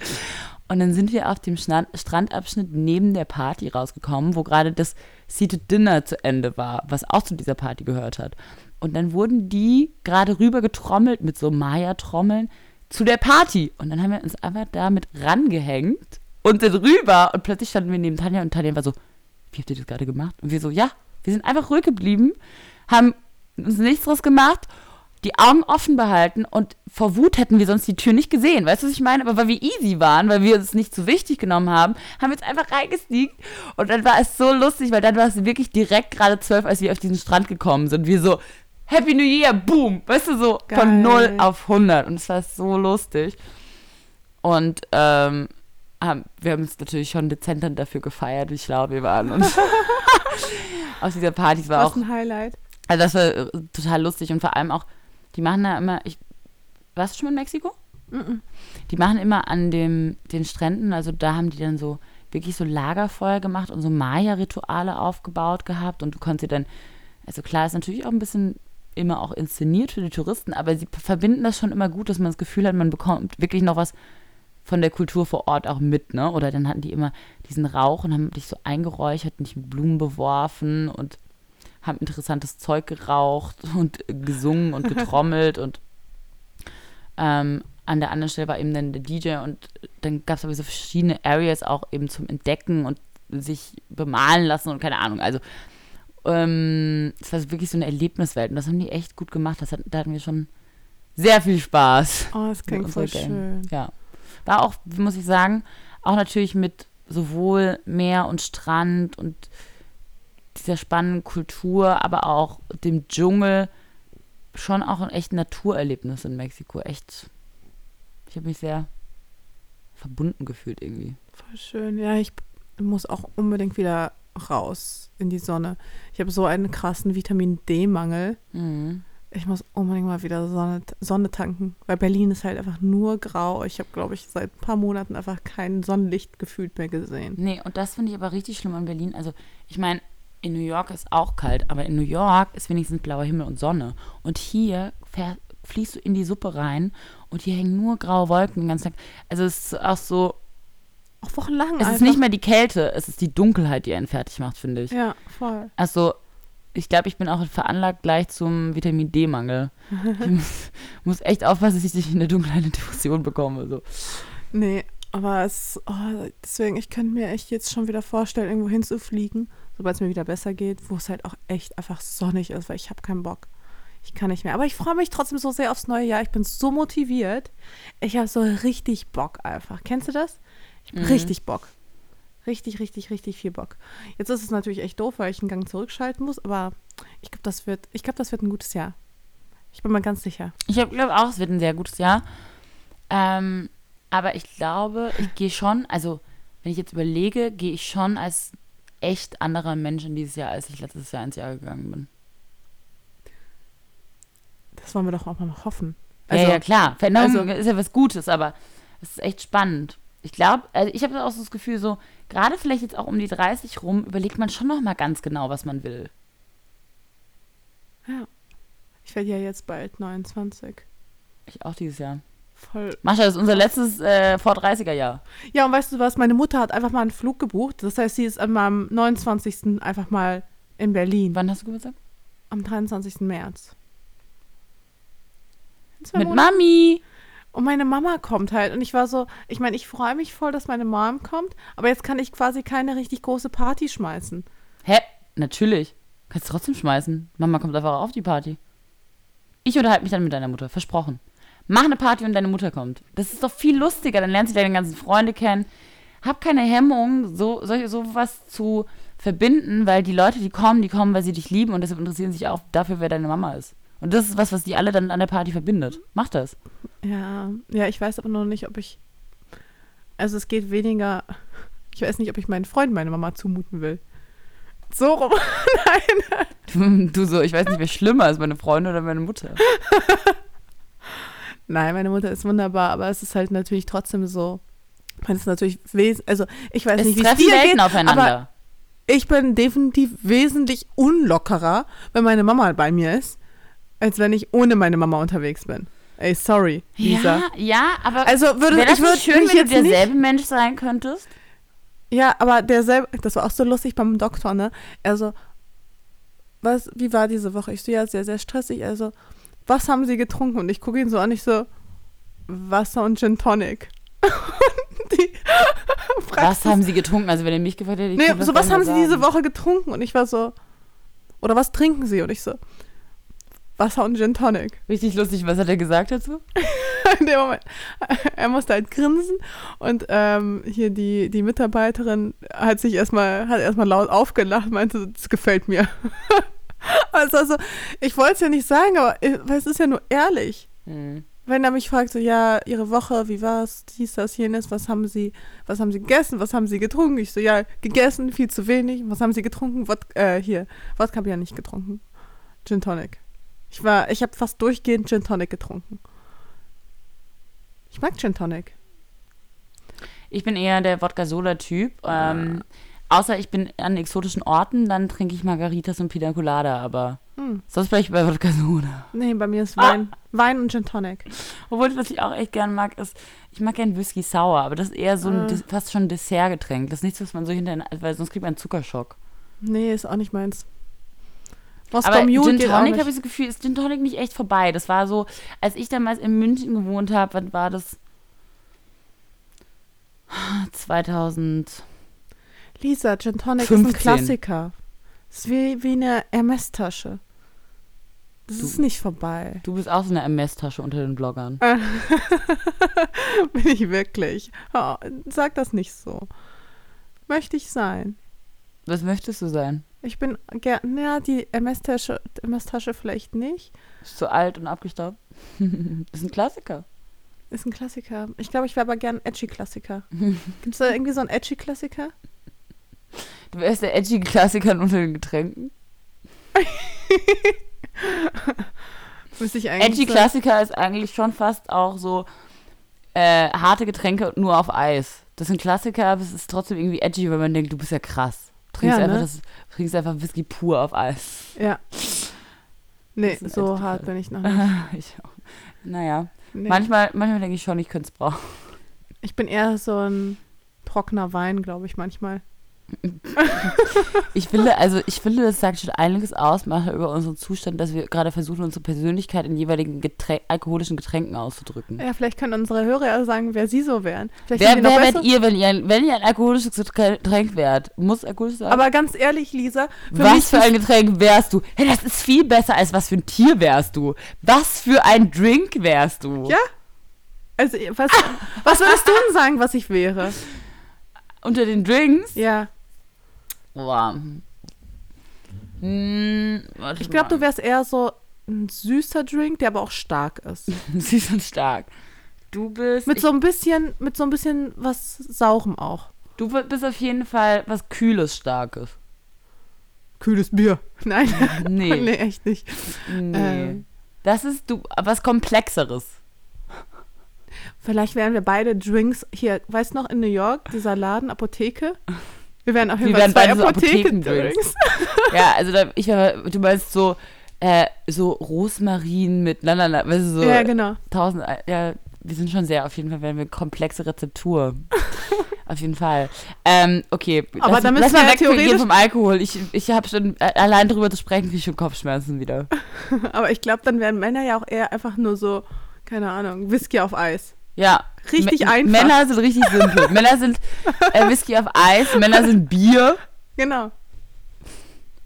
S1: Und dann sind wir auf dem Strandabschnitt neben der Party rausgekommen, wo gerade das Seated Dinner zu Ende war, was auch zu dieser Party gehört hat. Und dann wurden die gerade rüber getrommelt mit so Maya-Trommeln zu der Party. Und dann haben wir uns einfach damit rangehängt und sind rüber. Und plötzlich standen wir neben Tanja und Tanja war so, wie habt ihr das gerade gemacht? Und wir so, ja, wir sind einfach ruhig geblieben, haben uns nichts draus gemacht, die Augen offen behalten und vor Wut hätten wir sonst die Tür nicht gesehen. Weißt du, was ich meine? Aber weil wir easy waren, weil wir es nicht so wichtig genommen haben, haben wir jetzt einfach reingesneakt. Und dann war es so lustig, weil dann war es wirklich direkt gerade zwölf, als wir auf diesen Strand gekommen sind. Wir so, Happy New Year, boom! Weißt du, so
S2: Geil.
S1: von 0 auf 100. Und es war so lustig. Und ähm, haben, wir haben uns natürlich schon dezent dann dafür gefeiert, wie schlau wir waren. Und aus dieser Party, war
S2: Was
S1: auch,
S2: ein Highlight.
S1: also das war äh, total lustig und vor allem auch, die machen da immer, ich, warst du schon in Mexiko?
S2: Mhm.
S1: Die machen immer an dem, den Stränden, also da haben die dann so wirklich so Lagerfeuer gemacht und so Maya-Rituale aufgebaut gehabt und du konntest dir dann, also klar, ist natürlich auch ein bisschen immer auch inszeniert für die Touristen, aber sie verbinden das schon immer gut, dass man das Gefühl hat, man bekommt wirklich noch was von der Kultur vor Ort auch mit, ne? Oder dann hatten die immer diesen Rauch und haben dich so eingeräuchert, nicht mit Blumen beworfen und haben interessantes Zeug geraucht und gesungen und getrommelt und ähm, an der anderen Stelle war eben dann der DJ und dann gab es aber so verschiedene Areas auch eben zum Entdecken und sich bemalen lassen und keine Ahnung. Also ähm, es war wirklich so eine Erlebniswelt und das haben die echt gut gemacht. Das hat, da hatten wir schon sehr viel Spaß.
S2: Oh, das klingt voll
S1: Gang.
S2: schön.
S1: Ja. War auch, muss ich sagen, auch natürlich mit sowohl Meer und Strand und dieser spannenden Kultur, aber auch dem Dschungel schon auch ein echt Naturerlebnis in Mexiko. Echt. Ich habe mich sehr verbunden gefühlt irgendwie.
S2: Voll schön. Ja, ich muss auch unbedingt wieder raus in die Sonne. Ich habe so einen krassen Vitamin D-Mangel.
S1: Mhm.
S2: Ich muss unbedingt mal wieder Sonne, Sonne tanken, weil Berlin ist halt einfach nur grau. Ich habe, glaube ich, seit ein paar Monaten einfach kein Sonnenlicht gefühlt mehr gesehen.
S1: Nee, und das finde ich aber richtig schlimm an Berlin. Also, ich meine, in New York ist auch kalt, aber in New York ist wenigstens blauer Himmel und Sonne. Und hier fließt du in die Suppe rein und hier hängen nur graue Wolken den ganzen Tag. Also, es ist auch so,
S2: Auch wochenlang
S1: es
S2: einfach.
S1: ist nicht mehr die Kälte, es ist die Dunkelheit, die einen fertig macht, finde ich.
S2: Ja, voll.
S1: Also, ich glaube, ich bin auch veranlagt gleich zum Vitamin D-Mangel. Ich muss, muss echt aufpassen, dass ich nicht in der Dunkelheit eine Depression bekomme. So.
S2: Nee, aber es, oh, deswegen, ich könnte mir echt jetzt schon wieder vorstellen, irgendwo hinzufliegen, sobald es mir wieder besser geht, wo es halt auch echt einfach sonnig ist, weil ich habe keinen Bock. Ich kann nicht mehr. Aber ich freue mich trotzdem so sehr aufs neue Jahr. Ich bin so motiviert. Ich habe so richtig Bock einfach. Kennst du das? Ich
S1: Mhm.
S2: richtig Bock. Richtig, richtig, richtig viel Bock. Jetzt ist es natürlich echt doof, weil ich einen Gang zurückschalten muss, aber ich glaube, das wird, ich glaube, das wird ein gutes Jahr. Ich bin mir ganz sicher.
S1: Ich glaube auch, es wird ein sehr gutes Jahr. Ähm, aber ich glaube, ich gehe schon, also wenn ich jetzt überlege, gehe ich schon als echt anderer Mensch in dieses Jahr, als ich letztes Jahr ins Jahr gegangen bin.
S2: Das wollen wir doch auch mal noch hoffen.
S1: ja, ja, klar. Veränderung
S2: also-
S1: ist ja was Gutes, aber es ist echt spannend. Ich glaube, also ich habe auch so das Gefühl, so, gerade vielleicht jetzt auch um die 30 rum, überlegt man schon noch mal ganz genau, was man will.
S2: Ja. Ich werde ja jetzt bald 29.
S1: Ich auch dieses Jahr.
S2: Voll.
S1: Mascha, das ist unser letztes äh, vor 30er Jahr.
S2: Ja, und weißt du was? Meine Mutter hat einfach mal einen Flug gebucht. Das heißt, sie ist an meinem 29. einfach mal in Berlin.
S1: Wann hast du Geburtstag?
S2: Am 23. März.
S1: Mit. Mami.
S2: Und meine Mama kommt halt. Und ich war so, ich meine, ich freue mich voll, dass meine Mom kommt. Aber jetzt kann ich quasi keine richtig große Party schmeißen.
S1: Hä? Natürlich. Kannst du trotzdem schmeißen. Mama kommt einfach auf die Party. Ich unterhalte mich dann mit deiner Mutter. Versprochen. Mach eine Party, wenn deine Mutter kommt. Das ist doch viel lustiger. Dann lernst du deine ganzen Freunde kennen. Hab keine Hemmung, so, so, sowas zu verbinden, weil die Leute, die kommen, die kommen, weil sie dich lieben und deshalb interessieren sich auch dafür, wer deine Mama ist. Und das ist was, was die alle dann an der Party verbindet. Mach das.
S2: Ja, ja, ich weiß aber noch nicht, ob ich. Also es geht weniger. Ich weiß nicht, ob ich meinen Freunden meine Mama zumuten will. So rum. Nein.
S1: Du, so, ich weiß nicht, wer schlimmer ist, meine Freunde oder meine Mutter.
S2: Nein, meine Mutter ist wunderbar, aber es ist halt natürlich trotzdem so. Man ist natürlich wes also ich weiß
S1: Es
S2: nicht, wie es dir
S1: Welten
S2: geht,
S1: aufeinander.
S2: aber ich bin definitiv wesentlich unlockerer, wenn meine Mama bei mir ist, als wenn ich ohne meine Mama unterwegs bin. Ey, sorry, Lisa.
S1: Ja, ja, aber
S2: Also würde
S1: wäre das
S2: ich würde
S1: nicht schön, wenn du
S2: nicht
S1: derselbe Mensch sein könntest?
S2: Ja, aber derselbe, das war auch so lustig beim Doktor, ne? Also, was, wie war diese Woche? Ich so, ja, sehr, sehr stressig. Also, was haben Sie getrunken? Und ich gucke ihn so an, ich so, Wasser und Gin Tonic. Und die
S1: Was haben sie getrunken? Also wenn ihr mich gefragt hättet, ich
S2: Nee, so, was haben
S1: nicht
S2: Sie diese Woche getrunken? Und ich war so, oder was trinken Sie? Und ich so, Wasser und Gin Tonic.
S1: Richtig lustig, was hat er gesagt dazu?
S2: In dem Moment, er musste halt grinsen und ähm, hier die, die Mitarbeiterin hat sich erstmal, hat erstmal laut aufgelacht, meinte, das gefällt mir. also, also ich wollte es ja nicht sagen, aber äh, weil es ist ja nur ehrlich.
S1: Hm.
S2: Wenn er mich fragt, so, ja, Ihre Woche, wie war's, dies, das, jenes, was haben Sie, was haben Sie gegessen, was haben Sie getrunken? Ich so, ja, gegessen, viel zu wenig. Was haben Sie getrunken? Wod äh, hier, Wodka habe ich ja nicht getrunken. Gin Tonic. Ich war, ich habe fast durchgehend Gin Tonic getrunken. Ich mag Gin Tonic.
S1: Ich bin eher der Wodka-Soda-Typ. Ähm, außer ich bin an exotischen Orten, dann trinke ich Margaritas und Pina Colada, aber
S2: Hm.
S1: sonst ich bei Wodka-Soda.
S2: Nee, bei mir ist Wein. Wein und Gin Tonic.
S1: Obwohl, was ich auch echt gern mag, ist, ich mag gern Whisky Sour, aber das ist eher so ein,
S2: Äh.
S1: Fast schon ein Dessertgetränk. Das ist nichts, was man so hinterher, weil sonst kriegt man einen Zuckerschock.
S2: Nee, ist auch nicht meins. Moskau
S1: Aber
S2: Mule
S1: Gin Tonic habe ich das Gefühl, ist Gin Tonic nicht echt vorbei. Das war so, als ich damals in München gewohnt habe, wann war das? 2000.
S2: Lisa, Gin Tonic ist ein
S1: 15.
S2: Klassiker. Ist wie, wie eine Hermes-Tasche. Das
S1: Du-
S2: ist nicht vorbei.
S1: Du bist auch so eine MS-Tasche unter den Bloggern.
S2: Bin ich wirklich. Oh, sag das nicht so. Möchte ich sein.
S1: Was möchtest du sein?
S2: Ich bin gern, ja, die MS-Tasche MS-Tasche vielleicht nicht.
S1: Ist zu alt und abgestaubt? ist ein Klassiker.
S2: Ist ein Klassiker. Ich glaube, ich wäre aber gern Edgy-Klassiker. Gibt es da irgendwie so einen Edgy-Klassiker?
S1: Du wärst der edgy Klassiker unter den Getränken.
S2: Müsste ich eigentlich
S1: Edgy Klassiker ist eigentlich schon fast auch so äh, harte Getränke nur auf Eis. Das sind Klassiker, aber es ist trotzdem irgendwie edgy, weil man denkt, du bist ja krass. Trinkst,
S2: Ja,
S1: einfach,
S2: ne?
S1: das, trinkst einfach Whisky pur auf Eis.
S2: Ja. Nee, so hart bin ich noch nicht.
S1: ich auch. Naja,
S2: Nee.
S1: manchmal, manchmal denke ich schon, ich könnte es brauchen.
S2: Ich bin eher so ein trockener Wein, glaube ich, manchmal.
S1: Ich finde, also ich finde, das sagt schon einiges aus über unseren Zustand, dass wir gerade versuchen, unsere Persönlichkeit in jeweiligen Geträ alkoholischen Getränken auszudrücken.
S2: Ja, vielleicht können unsere Hörer ja sagen, wer sie so wären. Vielleicht
S1: Wer, wer werdet ihr, wenn ihr, ein, wenn ihr ein alkoholisches Getränk wärt? Muss alkoholisch sein?
S2: Aber ganz ehrlich, Lisa, für
S1: was für ein Getränk wärst du? Hey, das ist viel besser, als was für ein Tier wärst du. Was für ein Drink wärst du?
S2: Ja? Also, was, was würdest du denn sagen, was ich wäre?
S1: Unter den Drinks?
S2: Ja.
S1: Boah. Hm,
S2: Ich glaube, du wärst eher so ein süßer Drink, der aber auch stark ist.
S1: Süß und stark. Du bist.
S2: Mit so ein bisschen, mit so ein bisschen was Saurem auch.
S1: du bist auf jeden Fall was Kühles, Starkes.
S2: Kühles Bier. Nein.
S1: Nee.
S2: nee, echt nicht.
S1: Nee.
S2: Ähm.
S1: Das ist du was Komplexeres.
S2: Vielleicht wären wir beide Drinks hier, weißt du noch, in New York, dieser Laden, Apotheke? Wir wären auf jeden
S1: Wir wären
S2: zwei
S1: beide so
S2: Apotheken-Drinks.
S1: Apothekendrinks. ja, also da, ich du meinst so, äh, so Rosmarin mit, na, weißt du, so
S2: ja, genau.
S1: tausend, ja, wir sind schon sehr, auf jeden Fall werden wir komplexe Rezeptur. auf jeden Fall. Ähm, okay,
S2: Aber
S1: lass,
S2: dann
S1: lass
S2: müssen
S1: mal
S2: wir ja
S1: weggehen
S2: theoretisch-
S1: vom Alkohol. Ich, ich habe schon, äh, allein drüber zu sprechen, kriege ich schon Kopfschmerzen wieder.
S2: Aber ich glaube, dann wären Männer ja auch eher einfach nur so, keine Ahnung, Whisky auf Eis.
S1: Ja.
S2: Richtig
S1: M-
S2: einfach.
S1: Männer sind richtig simpel. Männer sind äh, Whisky auf Eis, Männer sind Bier.
S2: Genau.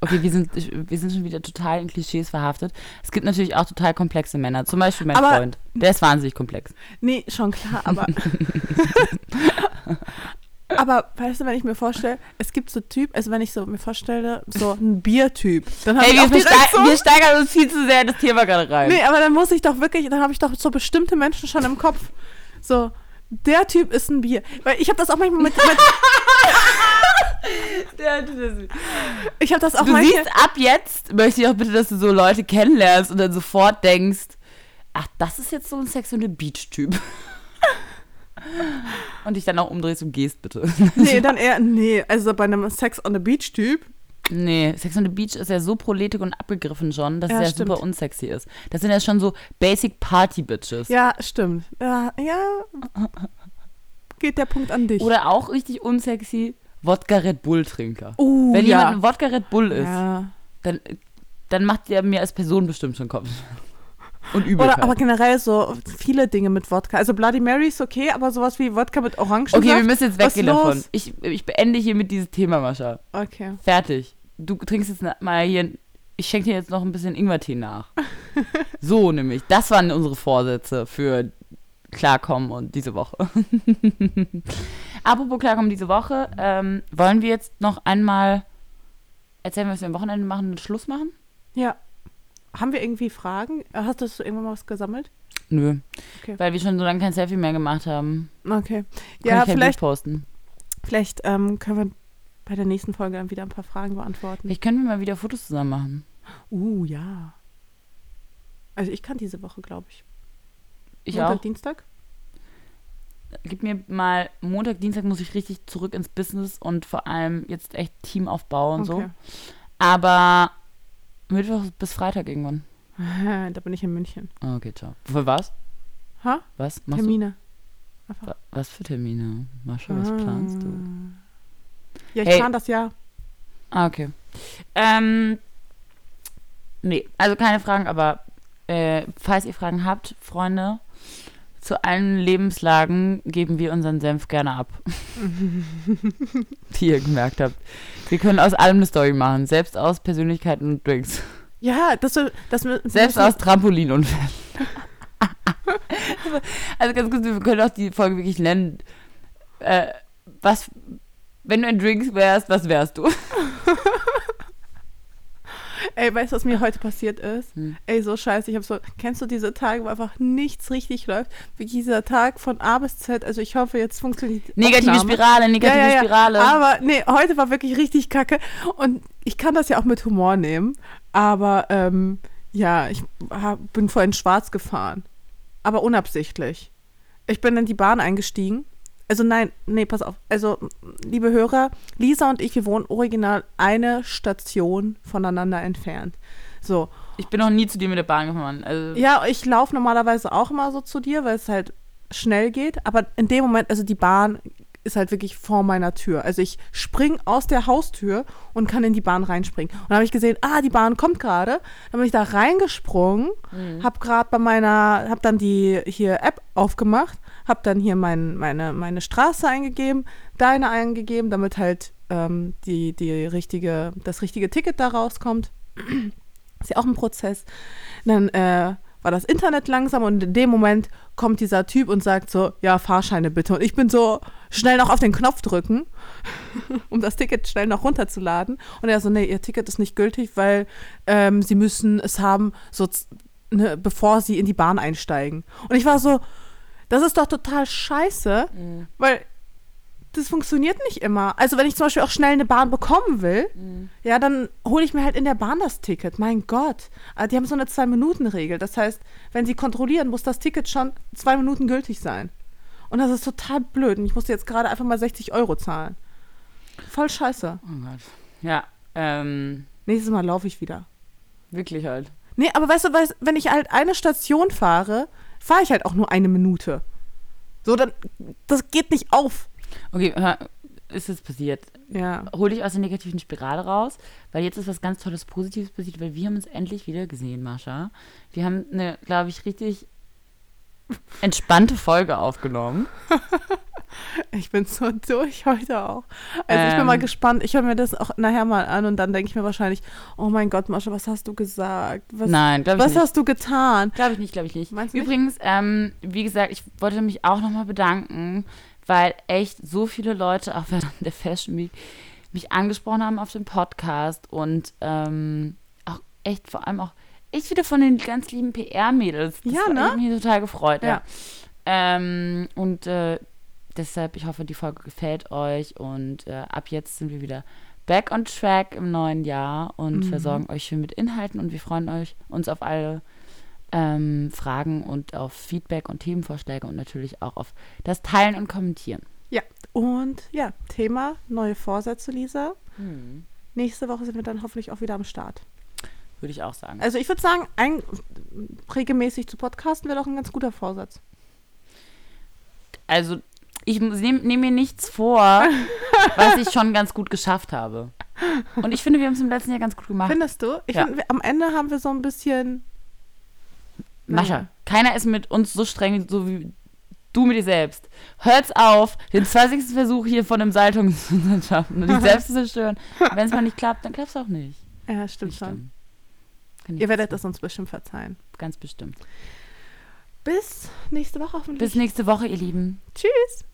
S1: Okay, wir sind, wir sind schon wieder total in Klischees verhaftet. Es gibt natürlich auch total komplexe Männer. Zum Beispiel mein
S2: Aber-
S1: Freund. Der ist wahnsinnig komplex.
S2: Nee, schon klar, aber. aber weißt du, wenn ich mir vorstelle, es gibt so Typ, also wenn ich so mir vorstelle, so ein Biertyp, dann habe
S1: Hey,
S2: ich
S1: wir,
S2: so.
S1: wir steigern uns viel zu sehr in das Thema gerade rein.
S2: Nee, aber dann muss ich doch wirklich, dann habe ich doch so bestimmte Menschen schon im Kopf. So, der Typ ist ein Bier. Weil ich habe das auch manchmal mit, mit
S1: Der- das-
S2: ich habe das auch
S1: Du
S2: manchmal.
S1: siehst, ab jetzt möchte ich auch bitte, dass du so Leute kennenlernst und dann sofort denkst, ach, das ist jetzt so ein Sex on the Beach-Typ. und dich dann auch umdrehst und gehst, bitte.
S2: Nee, dann eher, nee, also bei einem Sex on the Beach Typ.
S1: Nee, Sex on the Beach ist ja so proletig und abgegriffen schon, dass
S2: Ja,
S1: es ja
S2: stimmt.
S1: super unsexy ist. Das sind ja schon so Basic Party Bitches.
S2: Ja, stimmt. Ja, ja. Geht der Punkt an dich.
S1: Oder auch richtig unsexy Wodka Red Bull Trinker.
S2: uh,
S1: Wenn
S2: ja.
S1: jemand ein Wodka Red Bull ist,
S2: ja.
S1: dann, dann macht der mir als Person bestimmt schon Kopf. Und Übelkeit.
S2: Oder aber generell so viele Dinge mit Wodka. Also Bloody Mary ist okay, aber sowas wie Wodka mit Orangen.
S1: okay, wir müssen jetzt weggehen davon. Ich, ich beende hier mit diesem Thema, Mascha.
S2: Okay.
S1: Fertig. Du trinkst jetzt mal hier, ich schenke dir jetzt noch ein bisschen Ingwertee nach. so nämlich. Das waren unsere Vorsätze für Klarkommen und diese Woche. Apropos Klarkommen diese Woche, ähm, wollen wir jetzt noch einmal erzählen, was wir am Wochenende machen und Schluss machen?
S2: Ja. Haben wir irgendwie Fragen? Hast du irgendwann mal was gesammelt?
S1: Nö.
S2: Okay.
S1: Weil wir schon so lange kein Selfie mehr gemacht haben.
S2: Okay.
S1: Kann
S2: Ja,
S1: ich kein
S2: vielleicht,
S1: posten.
S2: vielleicht ähm, können wir bei der nächsten Folge dann wieder ein paar Fragen beantworten.
S1: Vielleicht können wir mal wieder Fotos zusammen machen.
S2: Uh, ja. Also ich kann diese Woche, glaube ich.
S1: Ich
S2: Montag,
S1: auch.
S2: Dienstag?
S1: Gib mir mal Montag, Dienstag muss ich richtig zurück ins Business und vor allem jetzt echt Teamaufbau und so.
S2: Okay.
S1: Aber Mittwoch bis Freitag irgendwann.
S2: da bin ich in München.
S1: Ah, Okay, ciao. Für was?
S2: Ha?
S1: Was machst
S2: Termine.
S1: du? Wa- Was für Termine? Mascha, was planst du?
S2: Ja, ich
S1: Hey.
S2: plan das ja.
S1: Ah, okay. Ähm, nee, also keine Fragen, aber äh, falls ihr Fragen habt, Freunde, zu allen Lebenslagen geben wir unseren Senf gerne ab. Wie ihr gemerkt habt. Wir können aus allem eine Story machen, selbst aus Persönlichkeiten und Drinks.
S2: Ja, das, das
S1: Selbst aus Trampolinunfällen. also ganz kurz, wir können auch die Folge wirklich nennen. Äh, was, wenn du ein Drinks wärst, was wärst du?
S2: Ey, weißt du, was mir heute passiert ist?
S1: Hm.
S2: Ey, so scheiße. Ich habe so, kennst du diese Tage, wo einfach nichts richtig läuft? Wie dieser Tag von A bis Z. Also ich hoffe, jetzt funktioniert die
S1: Negative
S2: Aufnahme.
S1: Spirale, negative
S2: ja, ja, ja.
S1: Spirale.
S2: Aber nee, heute war wirklich richtig kacke. Und ich kann das ja auch mit Humor nehmen. Aber ähm, ja, ich hab, bin vorhin schwarz gefahren. Aber unabsichtlich. Ich bin in die Bahn eingestiegen. Also nein, nee, pass auf. Also, liebe Hörer, Lisa und ich, wir wohnen original eine Station voneinander entfernt. So,
S1: Ich bin noch nie zu dir mit der Bahn gefahren. Also,
S2: ja, ich laufe normalerweise auch immer so zu dir, weil es halt schnell geht. Aber in dem Moment, also die Bahn ist halt wirklich vor meiner Tür. Also ich spring aus der Haustür und kann in die Bahn reinspringen. Und dann habe ich gesehen, ah, die Bahn kommt gerade. Dann bin ich da reingesprungen, hab gerade bei meiner, hab dann die hier App aufgemacht, hab dann hier mein, meine, meine Straße eingegeben, deine eingegeben, damit halt ähm, die, die richtige, das richtige Ticket da rauskommt. Ist ja auch ein Prozess. Dann äh, war das Internet langsam und in dem Moment kommt dieser Typ und sagt so, ja, Fahrscheine bitte. Und ich bin so schnell noch auf den Knopf drücken, um das Ticket schnell noch runterzuladen. Und er so, nee, ihr Ticket ist nicht gültig, weil ähm, sie müssen es haben, so, ne, bevor sie in die Bahn einsteigen. Und ich war so, das ist doch total scheiße,
S1: Mhm.
S2: weil das funktioniert nicht immer. Also wenn ich zum Beispiel auch schnell eine Bahn bekommen will,
S1: Mhm.
S2: ja, dann hole ich mir halt in der Bahn das Ticket. Mein Gott. Aber Die haben so eine Zwei-Minuten-Regel. Das heißt, wenn sie kontrollieren, muss das Ticket schon zwei Minuten gültig sein. Und das ist total blöd. Und ich musste jetzt gerade einfach mal 60 Euro zahlen. Voll scheiße.
S1: Oh Gott. Ja, ähm,
S2: Nächstes Mal laufe ich wieder.
S1: wirklich halt.
S2: Nee, aber weißt du, weißt, wenn ich halt eine Station fahre, fahre ich halt auch nur eine Minute. So, dann, das geht nicht auf.
S1: Okay, ist jetzt passiert.
S2: Ja.
S1: Hol dich aus der negativen Spirale raus, weil jetzt ist was ganz Tolles Positives passiert, weil wir haben uns endlich wieder gesehen, Mascha. Wir haben eine, glaube ich, richtig entspannte Folge aufgenommen.
S2: Ich bin so durch heute auch. Also ich bin mal
S1: Ähm.
S2: gespannt. Ich höre mir das auch nachher mal an und dann denke ich mir wahrscheinlich, oh mein Gott, Mascha, was hast du gesagt? Was,
S1: Nein, glaube ich
S2: was
S1: nicht.
S2: hast du getan?
S1: Glaube ich nicht, glaube ich nicht.
S2: Meinst du nicht?
S1: Übrigens, ähm, wie gesagt, ich wollte mich auch nochmal bedanken, weil echt so viele Leute auch während der Fashion Week mich angesprochen haben auf dem Podcast und ähm, auch echt vor allem auch echt wieder von den ganz lieben PR-Mädels. Das
S2: Ja, ne?
S1: mich total gefreut, ja.
S2: Ja.
S1: Ähm, und äh, deshalb, ich hoffe, die Folge gefällt euch und äh, ab jetzt sind wir wieder back on track im neuen Jahr und
S2: Mhm.
S1: versorgen euch schön mit Inhalten und wir freuen euch uns auf alle ähm, Fragen und auf Feedback und Themenvorschläge und natürlich auch auf das Teilen und Kommentieren.
S2: Ja. Und ja, Thema neue Vorsätze, Lisa. Nächste Woche sind wir dann hoffentlich auch wieder am Start.
S1: Würde ich auch sagen.
S2: Also ich würde sagen, ein, regelmäßig zu podcasten wäre doch ein ganz guter Vorsatz.
S1: Also, ich nehme nehm mir nichts vor, was ich schon ganz gut geschafft habe. Und ich finde, wir haben es im letzten Jahr ganz gut gemacht.
S2: Findest du? Ich
S1: Ja.
S2: finde, wir- am Ende haben wir so ein bisschen.
S1: Mascha, keiner ist mit uns so streng, so wie du mit dir selbst. Hört's auf, den 20. Versuch hier von einem Saltung zu schaffen und dich selbst zu zerstören. Wenn es mal nicht klappt, dann klappt es auch nicht.
S2: Ja, stimmt schon.
S1: Bestimmt.
S2: Ihr werdet
S1: sagen.
S2: das uns bestimmt verzeihen.
S1: Ganz bestimmt.
S2: Bis nächste Woche hoffentlich.
S1: Bis nächste Woche, ihr Lieben.
S2: Tschüss.